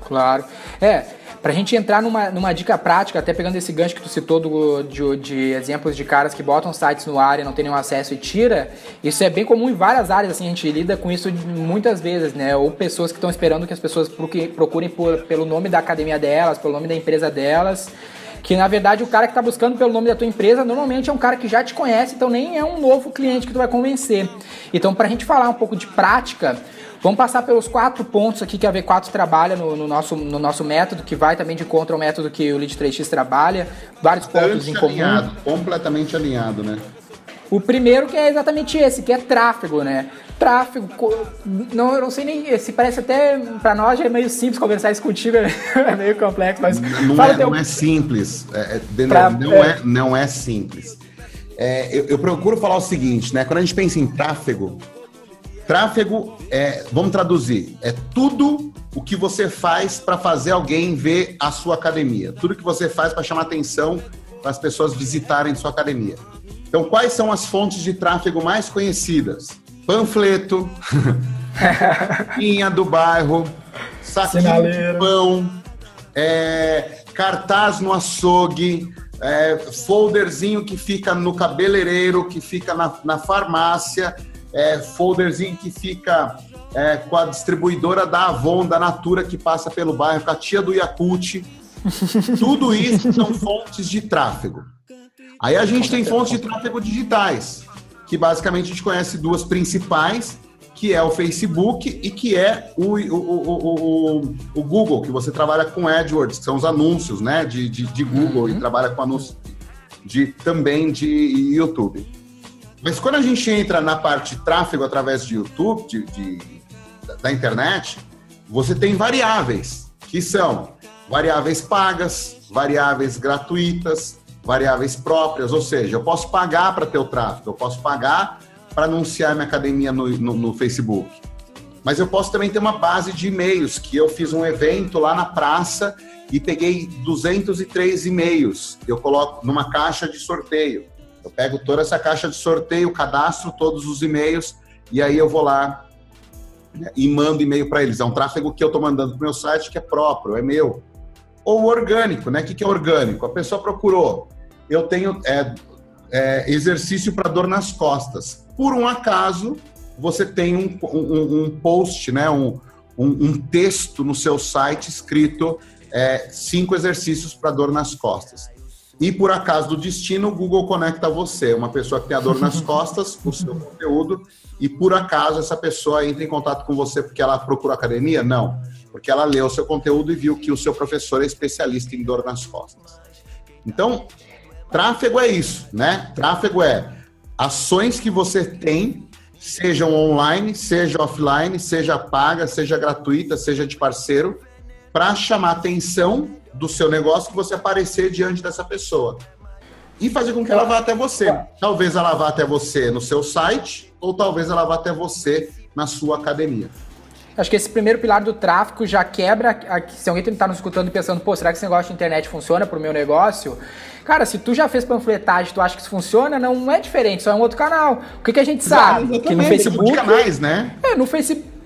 Claro. É, para a gente entrar numa, numa dica prática, até pegando esse gancho que tu citou do, de, de, exemplos de caras que botam sites no ar e não tem nenhum acesso e tira, isso é bem comum em várias áreas, assim, a gente lida com isso muitas vezes, né? Ou pessoas que estão esperando que as pessoas procurem por, pelo nome da academia delas, pelo nome da empresa delas, que na verdade o cara que está buscando pelo nome da tua empresa normalmente é um cara que já te conhece, então nem é um novo cliente que tu vai convencer. Então, para a gente falar um pouco de prática, Vamos passar pelos quatro pontos aqui que a V4 trabalha no, no, nosso, no nosso método, que vai também de contra o método que o Lead 3X trabalha. Vários pontos em comum. Alinhado, completamente alinhado, né? O primeiro que é exatamente esse, que é tráfego, né? Tráfego, não, eu não sei nem, se parece até, para nós já é meio simples conversar isso contigo, é meio complexo, mas... Não, é, teu... não é simples, é, é pra, não, é. é, não é simples. É, eu, eu, procuro falar o seguinte, né? Quando a gente pensa em tráfego, Tráfego é, vamos traduzir, é tudo o que você faz para fazer alguém ver a sua academia, tudo que você faz para chamar atenção para as pessoas visitarem sua academia. Então, quais são as fontes de tráfego mais conhecidas? Panfleto, linha do bairro, saquinho Sinaleiro. de pão, é, cartaz no açougue, é, folderzinho que fica no cabeleireiro, que fica na, na farmácia é, folderzinho que fica é, com a distribuidora da Avon, da Natura, que passa pelo bairro, com a tia do Yakut. Tudo isso são fontes de tráfego. Aí a gente tem fontes de tráfego digitais, que basicamente a gente conhece duas principais, que é o Facebook e que é o, o, o, o, Google, que você trabalha com AdWords, que são os anúncios né, de, de, de Google uhum. e trabalha com anúncios de, também de YouTube. Mas quando a gente entra na parte de tráfego através de YouTube, de, de da internet, você tem variáveis que são variáveis pagas, variáveis gratuitas, variáveis próprias, ou seja, eu posso pagar para ter o tráfego, eu posso pagar para anunciar minha academia no, no, no, Facebook. Mas eu posso também ter uma base de e-mails, que eu fiz um evento lá na praça e peguei 203 e-mails. Eu coloco numa caixa de sorteio. Eu pego toda essa caixa de sorteio, cadastro todos os e-mails e aí eu vou lá né, e mando e-mail para eles. É um tráfego que eu estou mandando para o meu site que é próprio, é meu. Ou orgânico, né? O que, que é orgânico? A pessoa procurou. Eu tenho é, é, exercício para dor nas costas. Por um acaso, você tem um, um, um post, né? Um, um, texto no seu site escrito é, cinco exercícios para dor nas costas. E por acaso do destino, o Google conecta você, uma pessoa que tem a dor nas costas, o seu conteúdo, e por acaso essa pessoa entra em contato com você porque ela procura academia? Não, porque ela leu o seu conteúdo e viu que o seu professor é especialista em dor nas costas. Então, tráfego é isso, né? Tráfego é ações que você tem, sejam online, seja offline, seja paga, seja gratuita, seja de parceiro, para chamar atenção do seu negócio que você aparecer diante dessa pessoa. E fazer com que ela vá até você. Talvez ela vá até você no seu site, ou talvez ela vá até você na sua academia. Acho que esse primeiro pilar do tráfego já quebra. Se alguém está nos escutando e pensando, pô, será que esse negócio de internet funciona para o meu negócio? Cara, se tu já fez panfletagem, tu acha que isso funciona, não é diferente, só é um outro canal. O que, que a gente sabe? que no Facebook. Canais, né? É, no Facebook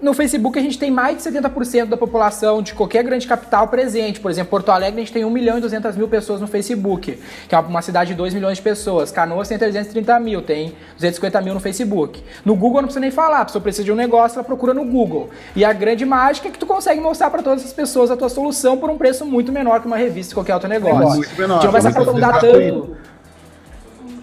no Facebook a gente tem mais de 70% da população de qualquer grande capital presente. Por exemplo, Porto Alegre a gente tem 1 milhão e 200 mil pessoas no Facebook, que é uma cidade de 2 milhões de pessoas. Canoas tem 330 mil, tem 250 mil no Facebook. No Google não precisa nem falar, a pessoa precisa de um negócio, ela procura no Google. E a grande mágica é que tu consegue mostrar para todas as pessoas a tua solução por um preço muito menor que uma revista qualquer outro negócio. Muito menor, a gente não vai se aprofundar tanto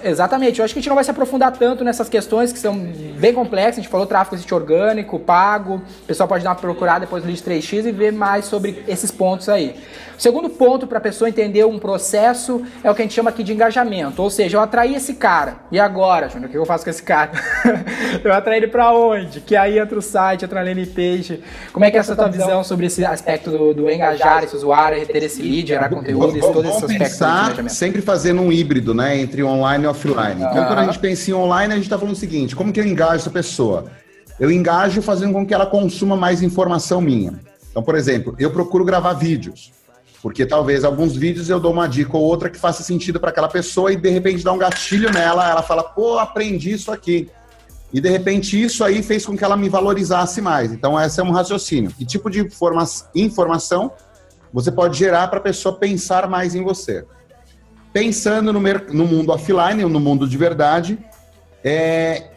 Exatamente. Eu acho que a gente não vai se aprofundar tanto nessas questões que são bem complexas. A gente falou tráfego existe orgânico, pago. O pessoal pode dar uma procurada depois no Lead 3x e ver mais sobre esses pontos aí. O segundo ponto para a pessoa entender um processo é o que a gente chama aqui de engajamento. Ou seja, eu atraí esse cara. E agora, Júnior, o que eu faço com esse cara? eu atraí ele para onde? Que aí entra o site, entra a landing page. Como é que é essa tua visão sobre esse aspecto do, do engajar esse usuário, reter esse lead, gerar conteúdo, esse, todo esse aspecto do engajamento? sempre fazendo um híbrido, né, entre online e offline. Então, quando a gente pensa em online, a gente está falando o seguinte, como que eu engajo essa pessoa? Eu engajo fazendo com que ela consuma mais informação minha. Então, por exemplo, eu procuro gravar vídeos. Porque talvez alguns vídeos eu dou uma dica ou outra que faça sentido para aquela pessoa e de repente dá um gatilho nela, ela fala, pô, aprendi isso aqui. E de repente isso aí fez com que ela me valorizasse mais. Então, esse é um raciocínio. Que tipo de informação você pode gerar para a pessoa pensar mais em você? Pensando no, no mundo offline, no mundo de verdade, é,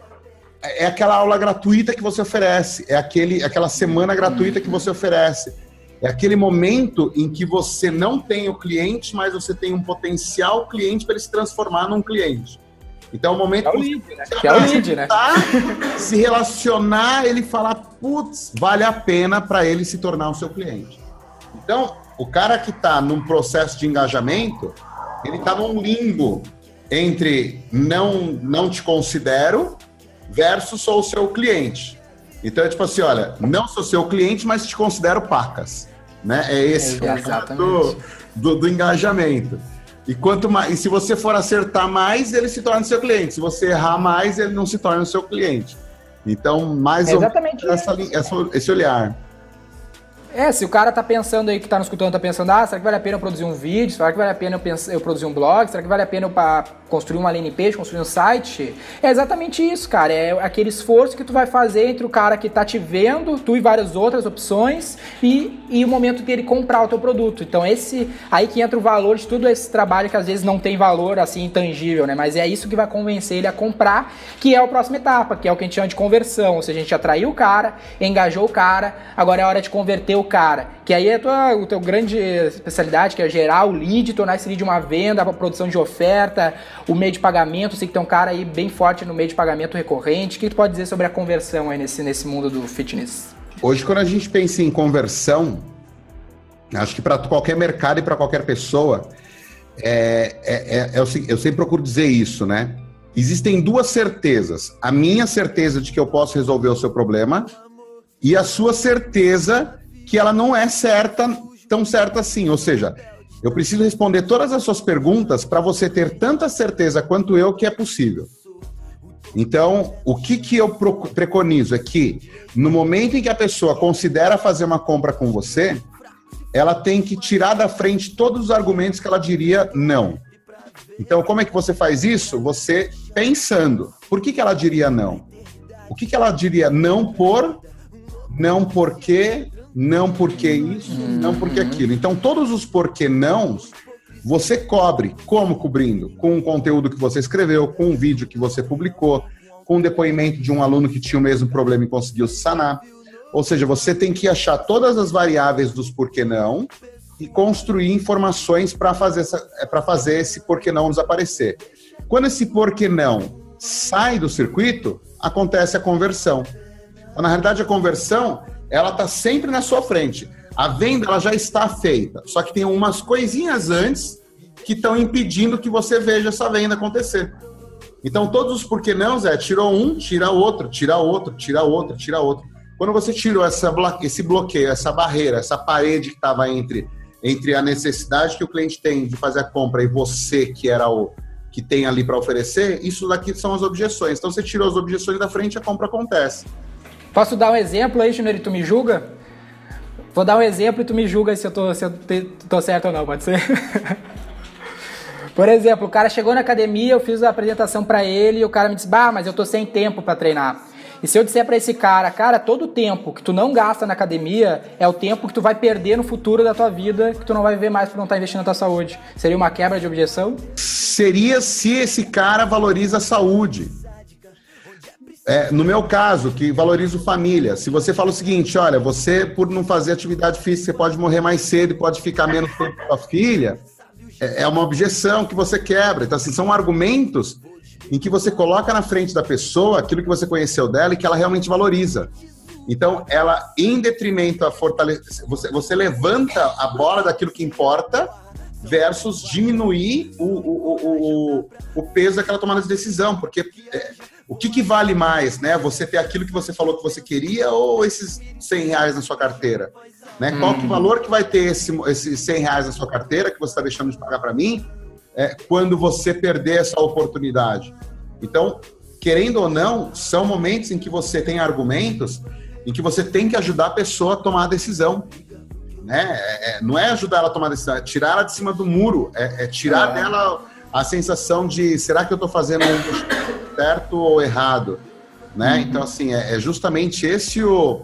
é aquela aula gratuita que você oferece, é aquele, aquela semana gratuita que você oferece é aquele momento em que você não tem o cliente, mas você tem um potencial cliente para ele se transformar num cliente. Então, é o momento é o lead, né? Que é o lead, né? se relacionar, ele falar, putz, vale a pena para ele se tornar o seu cliente. Então, o cara que está num processo de engajamento, ele está num limbo entre não, não te considero versus sou o seu cliente. Então é tipo assim, olha, não sou seu cliente, mas te considero pacas. Né? É esse é, do, do, do, engajamento. E quanto mais, e se você for acertar mais, ele se torna seu cliente. Se você errar mais, ele não se torna seu cliente. Então, mais é ou menos essa, essa, esse olhar. É, se o cara tá pensando aí, que tá nos escutando, tá pensando, ah, será que vale a pena eu produzir um vídeo? Será que vale a pena eu, eu produzir um blog? Será que vale a pena eu construir uma landing page, construir um site? É exatamente isso, cara. É aquele esforço que tu vai fazer entre o cara que tá te vendo, tu e várias outras opções, e, e o momento dele comprar o teu produto. Então, esse aí que entra o valor de tudo esse trabalho que às vezes não tem valor assim intangível, né? Mas é isso que vai convencer ele a comprar, que é a próxima etapa, que é o que a gente chama de conversão. Ou seja, a gente atraiu o cara, engajou o cara, agora é hora de converter o cara. Que aí é a tua, a tua grande especialidade, que é gerar o lead, tornar esse lead uma venda, a produção de oferta, o meio de pagamento. Sei que tem um cara aí bem forte no meio de pagamento recorrente. O que tu pode dizer sobre a conversão aí nesse, nesse mundo do fitness? Hoje, quando a gente pensa em conversão, acho que para qualquer mercado e para qualquer pessoa, é, é, é, eu, eu sempre procuro dizer isso, né? Existem duas certezas. A minha certeza de que eu posso resolver o seu problema e a sua certeza que ela não é certa tão certa assim. Ou seja, eu preciso responder todas as suas perguntas para você ter tanta certeza quanto eu que é possível. Então, o que, que eu preconizo é que, no momento em que a pessoa considera fazer uma compra com você, ela tem que tirar da frente todos os argumentos que ela diria não. Então, como é que você faz isso? Você pensando. Por que, que ela diria não? O que, que ela diria não por, não porque, não porque isso, não porque aquilo. Então, todos os porquê não, você cobre. Como cobrindo? Com o conteúdo que você escreveu, com um vídeo que você publicou, com um depoimento de um aluno que tinha o mesmo problema e conseguiu sanar. Ou seja, você tem que achar todas as variáveis dos porquê não e construir informações para fazer, essa, fazer esse porquê não desaparecer. Quando esse porquê não sai do circuito, acontece a conversão. Então, na realidade, a conversão ela está sempre na sua frente. A venda ela já está feita, só que tem umas coisinhas antes que estão impedindo que você veja essa venda acontecer. Então, todos os porquê não, Zé, tirou um, tira outro, tira outro, tira outro, tira outro. Quando você tirou essa, esse bloqueio, essa barreira, essa parede que estava entre entre a necessidade que o cliente tem de fazer a compra e você que era o que tem ali para oferecer, isso daqui são as objeções. Então você tirou as objeções da frente, a compra acontece. Posso dar um exemplo aí, Júnior, e tu me julga? Vou dar um exemplo e tu me julga se eu tô, se eu tô certo ou não, pode ser? Por exemplo, o cara chegou na academia, eu fiz a apresentação para ele e o cara me disse: "Bah, mas eu tô sem tempo para treinar". E se eu disser para esse cara, cara, todo o tempo que tu não gasta na academia é o tempo que tu vai perder no futuro da tua vida, que tu não vai viver mais por não estar tá investindo na tua saúde. Seria uma quebra de objeção? Seria se esse cara valoriza a saúde. É, no meu caso, que valorizo família, se você fala o seguinte, olha, você por não fazer atividade física, você pode morrer mais cedo, pode ficar menos tempo com a filha, é, é uma objeção que você quebra. Então, assim, são argumentos em que você coloca na frente da pessoa aquilo que você conheceu dela e que ela realmente valoriza. Então, ela, em detrimento a fortalecer, você, você levanta a bola daquilo que importa versus diminuir o, o, o, o, peso daquela tomada de decisão, porque é, o que, que, vale mais, né? Você ter aquilo que você falou que você queria ou esses 100 reais na sua carteira? Né? Hum. Qual que o valor que vai ter esse, esses 100 reais na sua carteira que você está deixando de pagar para mim é, quando você perder essa oportunidade. Então, querendo ou não, são momentos em que você tem argumentos em que você tem que ajudar a pessoa a tomar a decisão. Né? É, é não é ajudar ela a tomar a decisão, é tirar ela de cima do muro, é, é tirar é. dela a sensação de será que eu estou fazendo certo ou errado? Né? Uhum. Então, assim, é, é, justamente esse o,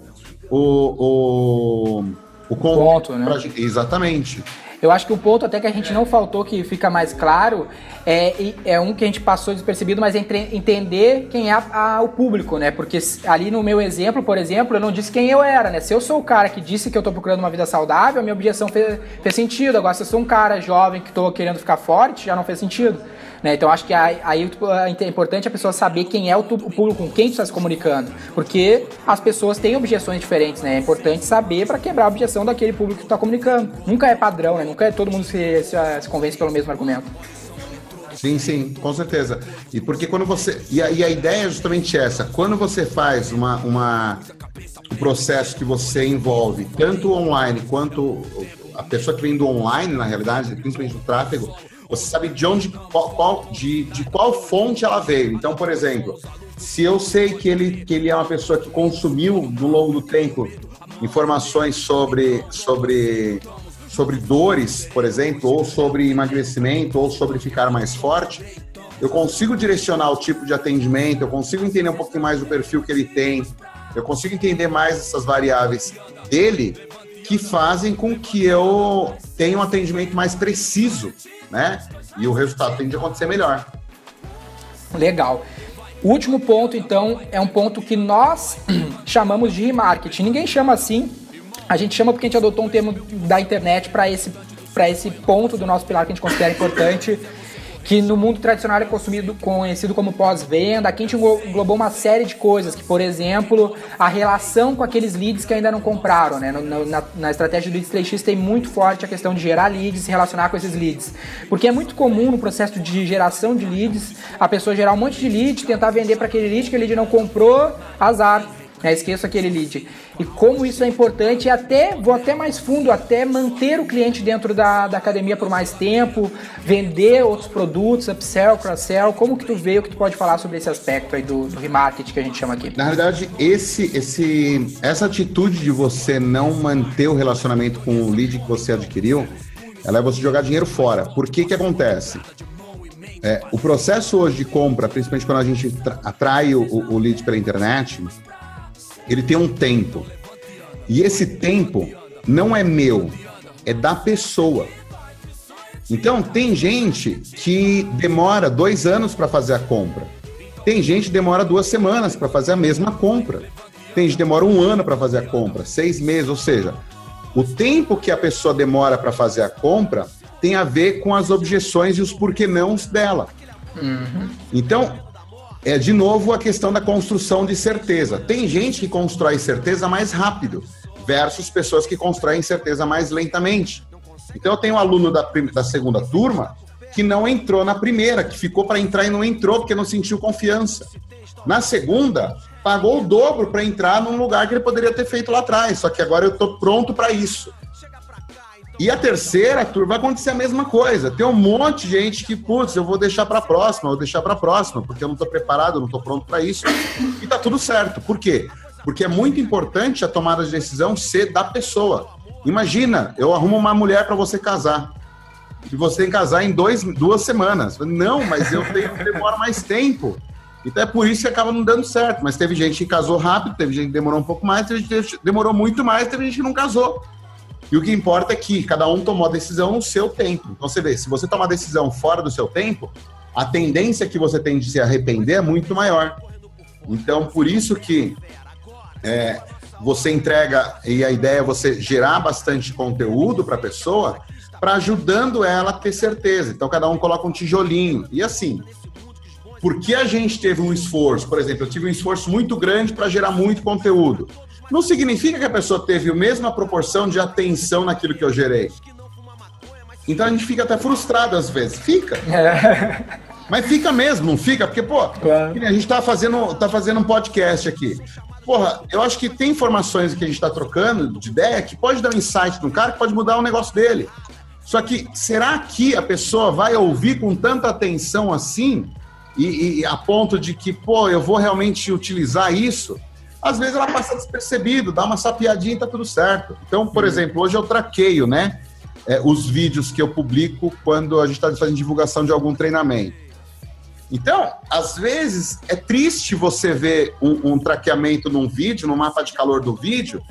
o, o, o, o ponto. Né? Exatamente. Eu acho que o ponto até que a gente não faltou, que fica mais claro, é, é um que a gente passou despercebido, mas é entender quem é a, a, o público, né? Porque ali no meu exemplo, por exemplo, eu não disse quem eu era, né? Se eu sou o cara que disse que eu tô procurando uma vida saudável, a minha objeção fez, fez sentido. Agora, se eu sou um cara jovem que tô querendo ficar forte, já não fez sentido. Né? Então acho que aí é importante a pessoa saber quem é o, público com quem tu está se comunicando. Porque as pessoas têm objeções diferentes, né? É importante saber para quebrar a objeção daquele público que tu está comunicando. Nunca é padrão, né? Nunca é todo mundo se, se, se convence pelo mesmo argumento. Sim, sim, com certeza. E porque quando você. E a, e a, ideia é justamente essa. Quando você faz uma, uma, um processo que você envolve tanto online quanto a pessoa que vem do online, na realidade, principalmente do tráfego, você sabe de onde, qual, de, de qual fonte ela veio. Então, por exemplo, se eu sei que ele, que ele é uma pessoa que consumiu no longo do tempo informações sobre, sobre, sobre dores, por exemplo, ou sobre emagrecimento, ou sobre ficar mais forte, eu consigo direcionar o tipo de atendimento, eu consigo entender um pouquinho mais do perfil que ele tem, eu consigo entender mais essas variáveis dele que fazem com que eu tenha um atendimento mais preciso né? E o resultado tende a acontecer melhor. Legal. O último ponto, então, é um ponto que nós chamamos de remarketing. Ninguém chama assim, a gente chama porque a gente adotou um termo da internet para esse, esse ponto do nosso pilar que a gente considera importante que no mundo tradicional é consumido, conhecido como pós-venda. Aqui a gente englobou uma série de coisas, que, por exemplo, a relação com aqueles leads que ainda não compraram. Né? No, na, na, estratégia do Leads 3x tem muito forte a questão de gerar leads se relacionar com esses leads. Porque é muito comum no processo de geração de leads a pessoa gerar um monte de lead, tentar vender para aquele lead que lead não comprou, azar. né? Esqueço aquele lead. E como isso é importante, e até, vou até mais fundo, até manter o cliente dentro da, da academia por mais tempo, vender outros produtos, upsell, cross-sell. Como que tu vê o que tu pode falar sobre esse aspecto aí do, do remarketing que a gente chama aqui? Na realidade, esse, esse, essa atitude de você não manter o relacionamento com o lead que você adquiriu, ela é você jogar dinheiro fora. Por que que acontece? É, o processo hoje de compra, principalmente quando a gente atrai o, o lead pela internet, ele tem um tempo. E esse tempo não é meu, é da pessoa. Então, tem gente que demora dois anos para fazer a compra. Tem gente que demora duas semanas para fazer a mesma compra. Tem gente que demora um ano para fazer a compra, seis meses. Ou seja, o tempo que a pessoa demora para fazer a compra tem a ver com as objeções e os porquênãos dela. Uhum. Então, é de novo a questão da construção de certeza. Tem gente que constrói certeza mais rápido, versus pessoas que constroem certeza mais lentamente. Então, eu tenho um aluno da, da segunda turma que não entrou na primeira, que ficou para entrar e não entrou porque não sentiu confiança. Na segunda, pagou o dobro para entrar num lugar que ele poderia ter feito lá atrás, só que agora eu estou pronto para isso. E a terceira turma vai acontecer a mesma coisa. Tem um monte de gente que, putz, eu vou deixar para próxima, vou deixar para próxima, porque eu não estou preparado, eu não estou pronto para isso. E tá tudo certo. Por quê? Porque é muito importante a tomada de decisão ser da pessoa. Imagina, eu arrumo uma mulher para você casar. E você tem que casar em dois, duas semanas. Não, mas eu tenho, demora mais tempo. Então é por isso que acaba não dando certo. Mas teve gente que casou rápido, teve gente que demorou um pouco mais, teve gente que demorou muito mais, teve gente que não casou. E o que importa é que cada um tomou a decisão no seu tempo. Então você vê, se você tomar a decisão fora do seu tempo, a tendência que você tem de se arrepender é muito maior. Então, por isso que é, você entrega, e a ideia é você gerar bastante conteúdo para a pessoa, para ajudando ela a ter certeza. Então, cada um coloca um tijolinho. E assim, porque a gente teve um esforço, por exemplo, eu tive um esforço muito grande para gerar muito conteúdo não significa que a pessoa teve a mesma proporção de atenção naquilo que eu gerei. Então a gente fica até frustrado às vezes. Fica. É. Mas fica mesmo, não fica? Porque, pô, claro. a gente tá fazendo, tá fazendo um podcast aqui. Porra, eu acho que tem informações que a gente está trocando de ideia que pode dar um insight no cara que pode mudar o negócio dele. Só que será que a pessoa vai ouvir com tanta atenção assim e, e a ponto de que, pô, eu vou realmente utilizar isso? Às vezes ela passa despercebido, dá uma sapiadinha e tá tudo certo. Então, por exemplo, hoje eu traqueio, né? É, os vídeos que eu publico quando a gente está fazendo divulgação de algum treinamento. Então, às vezes, é triste você ver um, um traqueamento num vídeo, no mapa de calor do vídeo,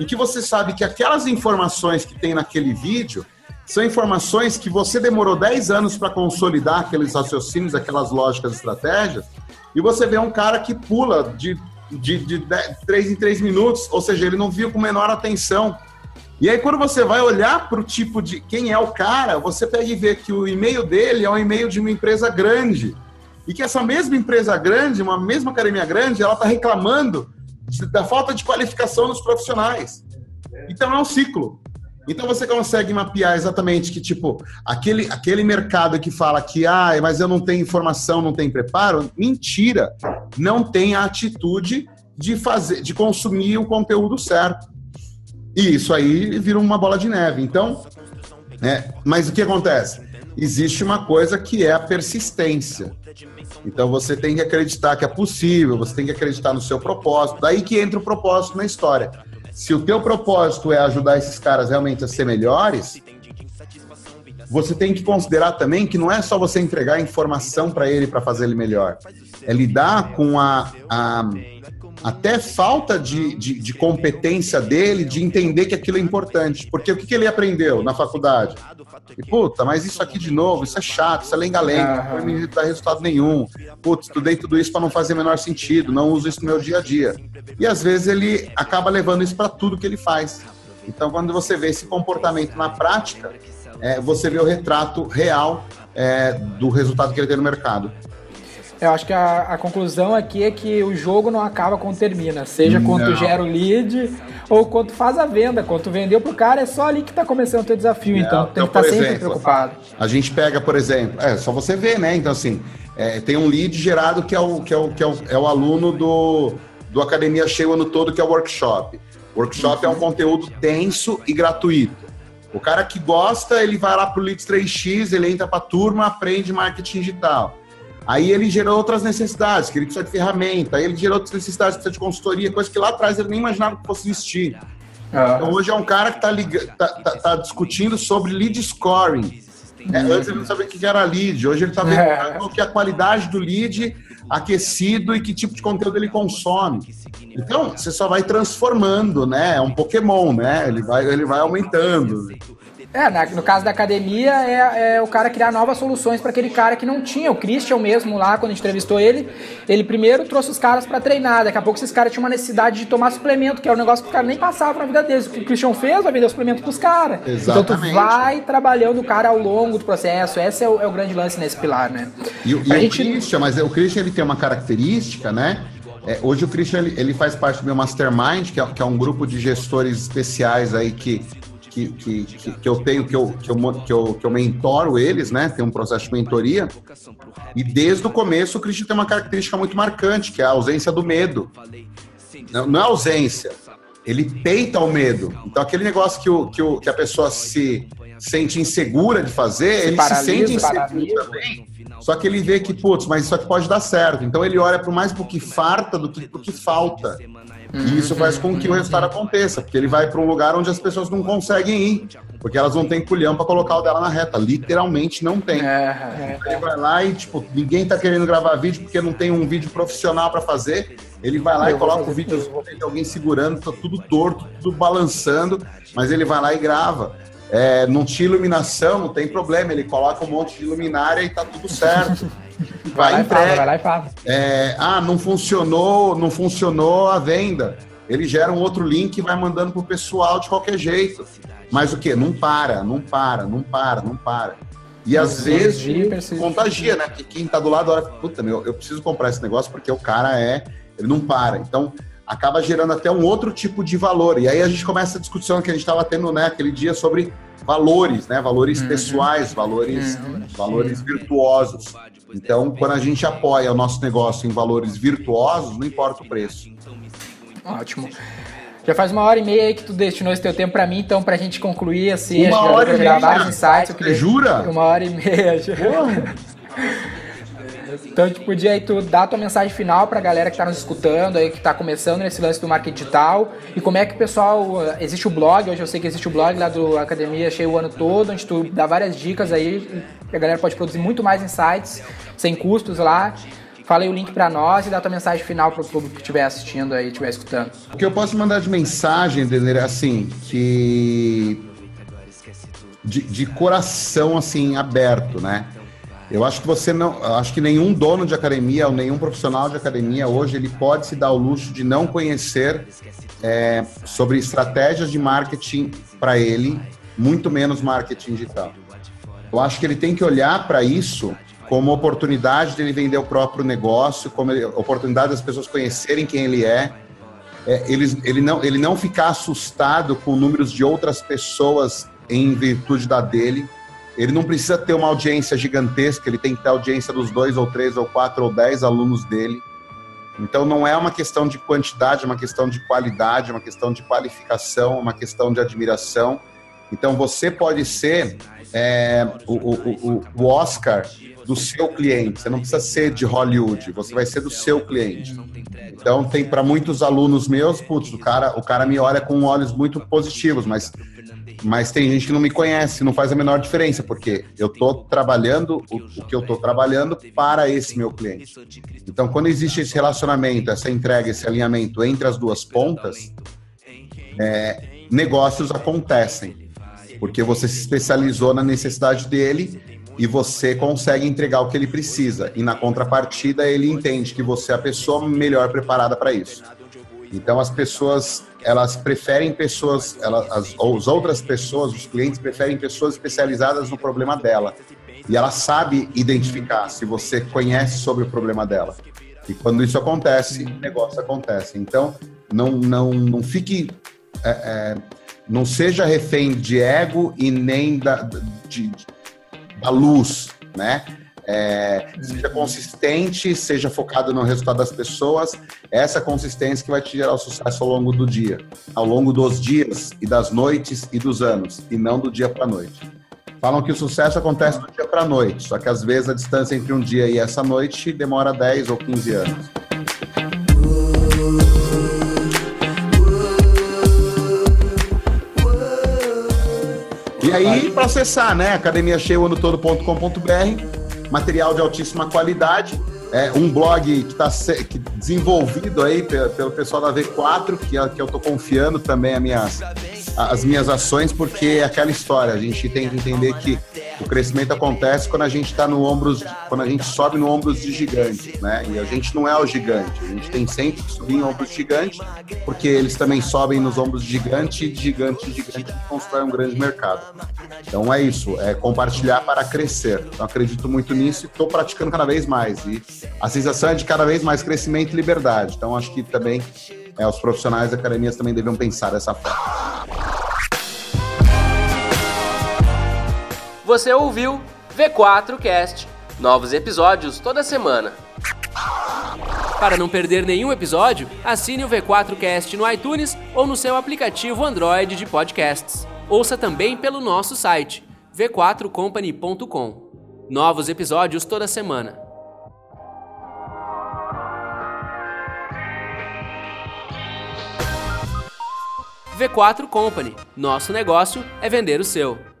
em que você sabe que aquelas informações que tem naquele vídeo são informações que você demorou 10 anos para consolidar aqueles raciocínios, aquelas lógicas, estratégias, e você vê um cara que pula de de, de, de três em três minutos, ou seja, ele não viu com menor atenção. E aí, quando você vai olhar para o tipo de quem é o cara, você pega e vê que o e-mail dele é um e-mail de uma empresa grande. E que essa mesma empresa grande, uma mesma academia grande, ela está reclamando da falta de qualificação dos profissionais. Então é um ciclo. Então você consegue mapear exatamente que, tipo, aquele, aquele mercado que fala que, ah, mas eu não tenho informação, não tenho preparo, mentira. Não tem a atitude de fazer, de consumir o conteúdo certo. E isso aí vira uma bola de neve. Então, é, mas o que acontece? Existe uma coisa que é a persistência. Então você tem que acreditar que é possível, você tem que acreditar no seu propósito. Daí que entra o propósito na história se o teu propósito é ajudar esses caras realmente a ser melhores, você tem que considerar também que não é só você entregar informação para ele para fazer ele melhor. É lidar com a, a até falta de, de, de, competência dele de entender que aquilo é importante. Porque o que, que ele aprendeu na faculdade? E, puta, mas isso aqui de novo, isso é chato, isso é lenga-lenga, não me dar resultado nenhum. Putz, estudei tudo isso para não fazer o menor sentido, não uso isso no meu dia a dia. E às vezes ele acaba levando isso para tudo que ele faz. Então, quando você vê esse comportamento na prática, é, você vê o retrato real é, do resultado que ele tem no mercado. Eu acho que a, a, conclusão aqui é que o jogo não acaba quando termina. Seja quando tu gera o lead ou quando faz a venda. Quando tu vendeu pro cara, é só ali que tá começando o teu desafio. Então, então tem que estar tá sempre preocupado. A gente pega, por exemplo, é só você ver, né? Então, assim, é, tem um lead gerado que é o, que é o, que é o, é o aluno do, do Academia Cheia o ano todo, que é o workshop. Workshop é um conteúdo denso e gratuito. O cara que gosta, ele vai lá para o Leads 3x, ele entra para turma, aprende marketing digital. Aí ele gerou outras necessidades, que ele precisa de ferramenta, aí ele gerou outras necessidades, precisa de consultoria, coisa que lá atrás ele nem imaginava que fosse existir. Ah. Então hoje é um cara que está tá, tá, tá discutindo sobre lead scoring. É, antes ele não sabia o que era lead, hoje ele está vendo é. qual que é a qualidade do lead aquecido e que tipo de conteúdo ele consome. Então, você só vai transformando, né? É um Pokémon, né? Ele vai, ele vai aumentando. É, no caso da academia, é, é o cara criar novas soluções para aquele cara que não tinha. O Christian mesmo lá, quando a gente entrevistou ele, ele primeiro trouxe os caras para treinar. Daqui a pouco esses caras tinham uma necessidade de tomar suplemento, que é um negócio que o cara nem passava na vida deles. O que o Christian fez vai vender suplemento pros caras. Então tu vai trabalhando o cara ao longo do processo. Esse é o, é o grande lance nesse pilar, né? E, e o gente... Christian, mas o Christian ele tem uma característica, né? É, hoje o Christian ele, ele, faz parte do meu mastermind, que é, que é um grupo de gestores especiais aí que que, que, que, eu tenho, que eu, que, eu, que, eu, que eu mentoro eles, né? Tem um processo de mentoria. E desde o começo o Cristian tem uma característica muito marcante, que é a ausência do medo. Não, não é ausência, ele peita o medo. Então aquele negócio que, o, que, o, que a pessoa se sente insegura de fazer, se ele paralisa, se sente inseguro também. Só que ele vê que, putz, mas isso aqui pode dar certo. Então ele olha para mais pro que farta do que pro que falta. E isso faz com que o resultado aconteça, porque ele vai para um lugar onde as pessoas não conseguem ir, porque elas não têm culhão para colocar o dela na reta. Literalmente não tem. É, é, ele vai lá e, tipo, ninguém tá querendo gravar vídeo porque não tem um vídeo profissional para fazer. Ele vai lá e coloca o vídeo de alguém segurando, tá tudo torto, tudo balançando, mas ele vai lá e grava. É, não tinha iluminação, não tem problema, ele coloca um monte de luminária e tá tudo certo. Vai, vai, lá, fala, vai lá e fala. É, ah, não funcionou, não funcionou a venda. Ele gera um outro link e vai mandando pro pessoal de qualquer jeito. Mas o que? Não para, não para, não para, não para. E às vezes contagia, né? Porque quem tá do lado olha, puta, meu, eu preciso comprar esse negócio porque o cara é, ele não para. Então, acaba gerando até um outro tipo de valor. E aí a gente começa a discussão que a gente estava tendo, né, aquele dia sobre valores, né, valores uhum. pessoais, valores, uhum. valores virtuosos. Então, quando a gente apoia o nosso negócio em valores virtuosos, não importa o preço. Ótimo. Já faz uma hora e meia aí que tu destinou esse teu tempo para mim, então pra gente concluir assim, uma hora e meia, vários insights. Eu queria... Jura? Uma hora e meia. Então, tu podia aí tu dar tua mensagem final pra galera que tá nos escutando aí, que tá começando nesse lance do marketing digital. E como é que o pessoal. Existe o blog, hoje eu sei que existe o blog lá do Academia Cheio o ano todo, onde tu dá várias dicas aí, a galera pode produzir muito mais insights, sem custos lá. Fala aí o link para nós e dá tua mensagem final para público que estiver assistindo aí, estiver escutando. O que eu posso mandar de mensagem, Denner, é assim, que de, de coração assim aberto, né? Eu acho que você não, acho que nenhum dono de academia ou nenhum profissional de academia hoje ele pode se dar o luxo de não conhecer é, sobre estratégias de marketing para ele, muito menos marketing digital. Eu acho que ele tem que olhar para isso como oportunidade de ele vender o próprio negócio, como oportunidade das pessoas conhecerem quem ele é, é ele, ele, não, ele não ficar assustado com números de outras pessoas em virtude da dele ele não precisa ter uma audiência gigantesca, ele tem que ter audiência dos dois ou três ou quatro ou dez alunos dele. Então não é uma questão de quantidade, é uma questão de qualidade, é uma questão de qualificação, é uma questão de admiração. Então você pode ser é, o, o, o, Oscar do seu cliente. Você não precisa ser de Hollywood, você vai ser do seu cliente. Então tem para muitos alunos meus, putz, o cara, o cara me olha com olhos muito positivos, mas mas tem gente que não me conhece, não faz a menor diferença, porque eu estou trabalhando o, o, que eu estou trabalhando para esse meu cliente. Então, quando existe esse relacionamento, essa entrega, esse alinhamento entre as duas pontas, é, negócios acontecem, porque você se especializou na necessidade dele e você consegue entregar o que ele precisa. E na contrapartida, ele entende que você é a pessoa melhor preparada para isso. Então, as pessoas elas preferem pessoas, elas, as, as outras pessoas, os clientes preferem pessoas especializadas no problema dela. E ela sabe identificar se você conhece sobre o problema dela. E quando isso acontece, o negócio acontece. Então, não, não, não fique. É, é, não seja refém de ego e nem da, de, da luz, né? É, seja consistente, seja focado no resultado das pessoas. Essa consistência que vai te gerar o sucesso ao longo do dia, ao longo dos dias e das noites e dos anos, e não do dia para noite. Falam que o sucesso acontece do dia para noite, só que às vezes a distância entre um dia e essa noite demora 10 ou 15 anos. Aí, para acessar, né? academiacheioanotodo.com.br, material de altíssima qualidade, é um blog que está desenvolvido aí pelo pessoal da V4, que, é, que eu estou confiando também as minhas, as minhas ações, porque é aquela história, a gente tem que entender que o crescimento acontece quando a gente está no ombros, quando a gente sobe no ombros de gigantes, né? E a gente não é o gigante, a gente tem sempre que subir em ombros de gigante, porque eles também sobem nos ombros de gigante, de gigante, de gigante, e constrói um grande mercado. Então é isso, é compartilhar para crescer. Então acredito muito nisso e estou praticando cada vez mais. E a sensação é de cada vez mais crescimento e liberdade. Então acho que também é, os profissionais da academias também devem pensar dessa forma. Você ouviu V4Cast. Novos episódios toda semana. Para não perder nenhum episódio, assine o V4Cast no iTunes ou no seu aplicativo Android de podcasts. Ouça também pelo nosso site v4company.com. Novos episódios toda semana. V4 Company. Nosso negócio é vender o seu.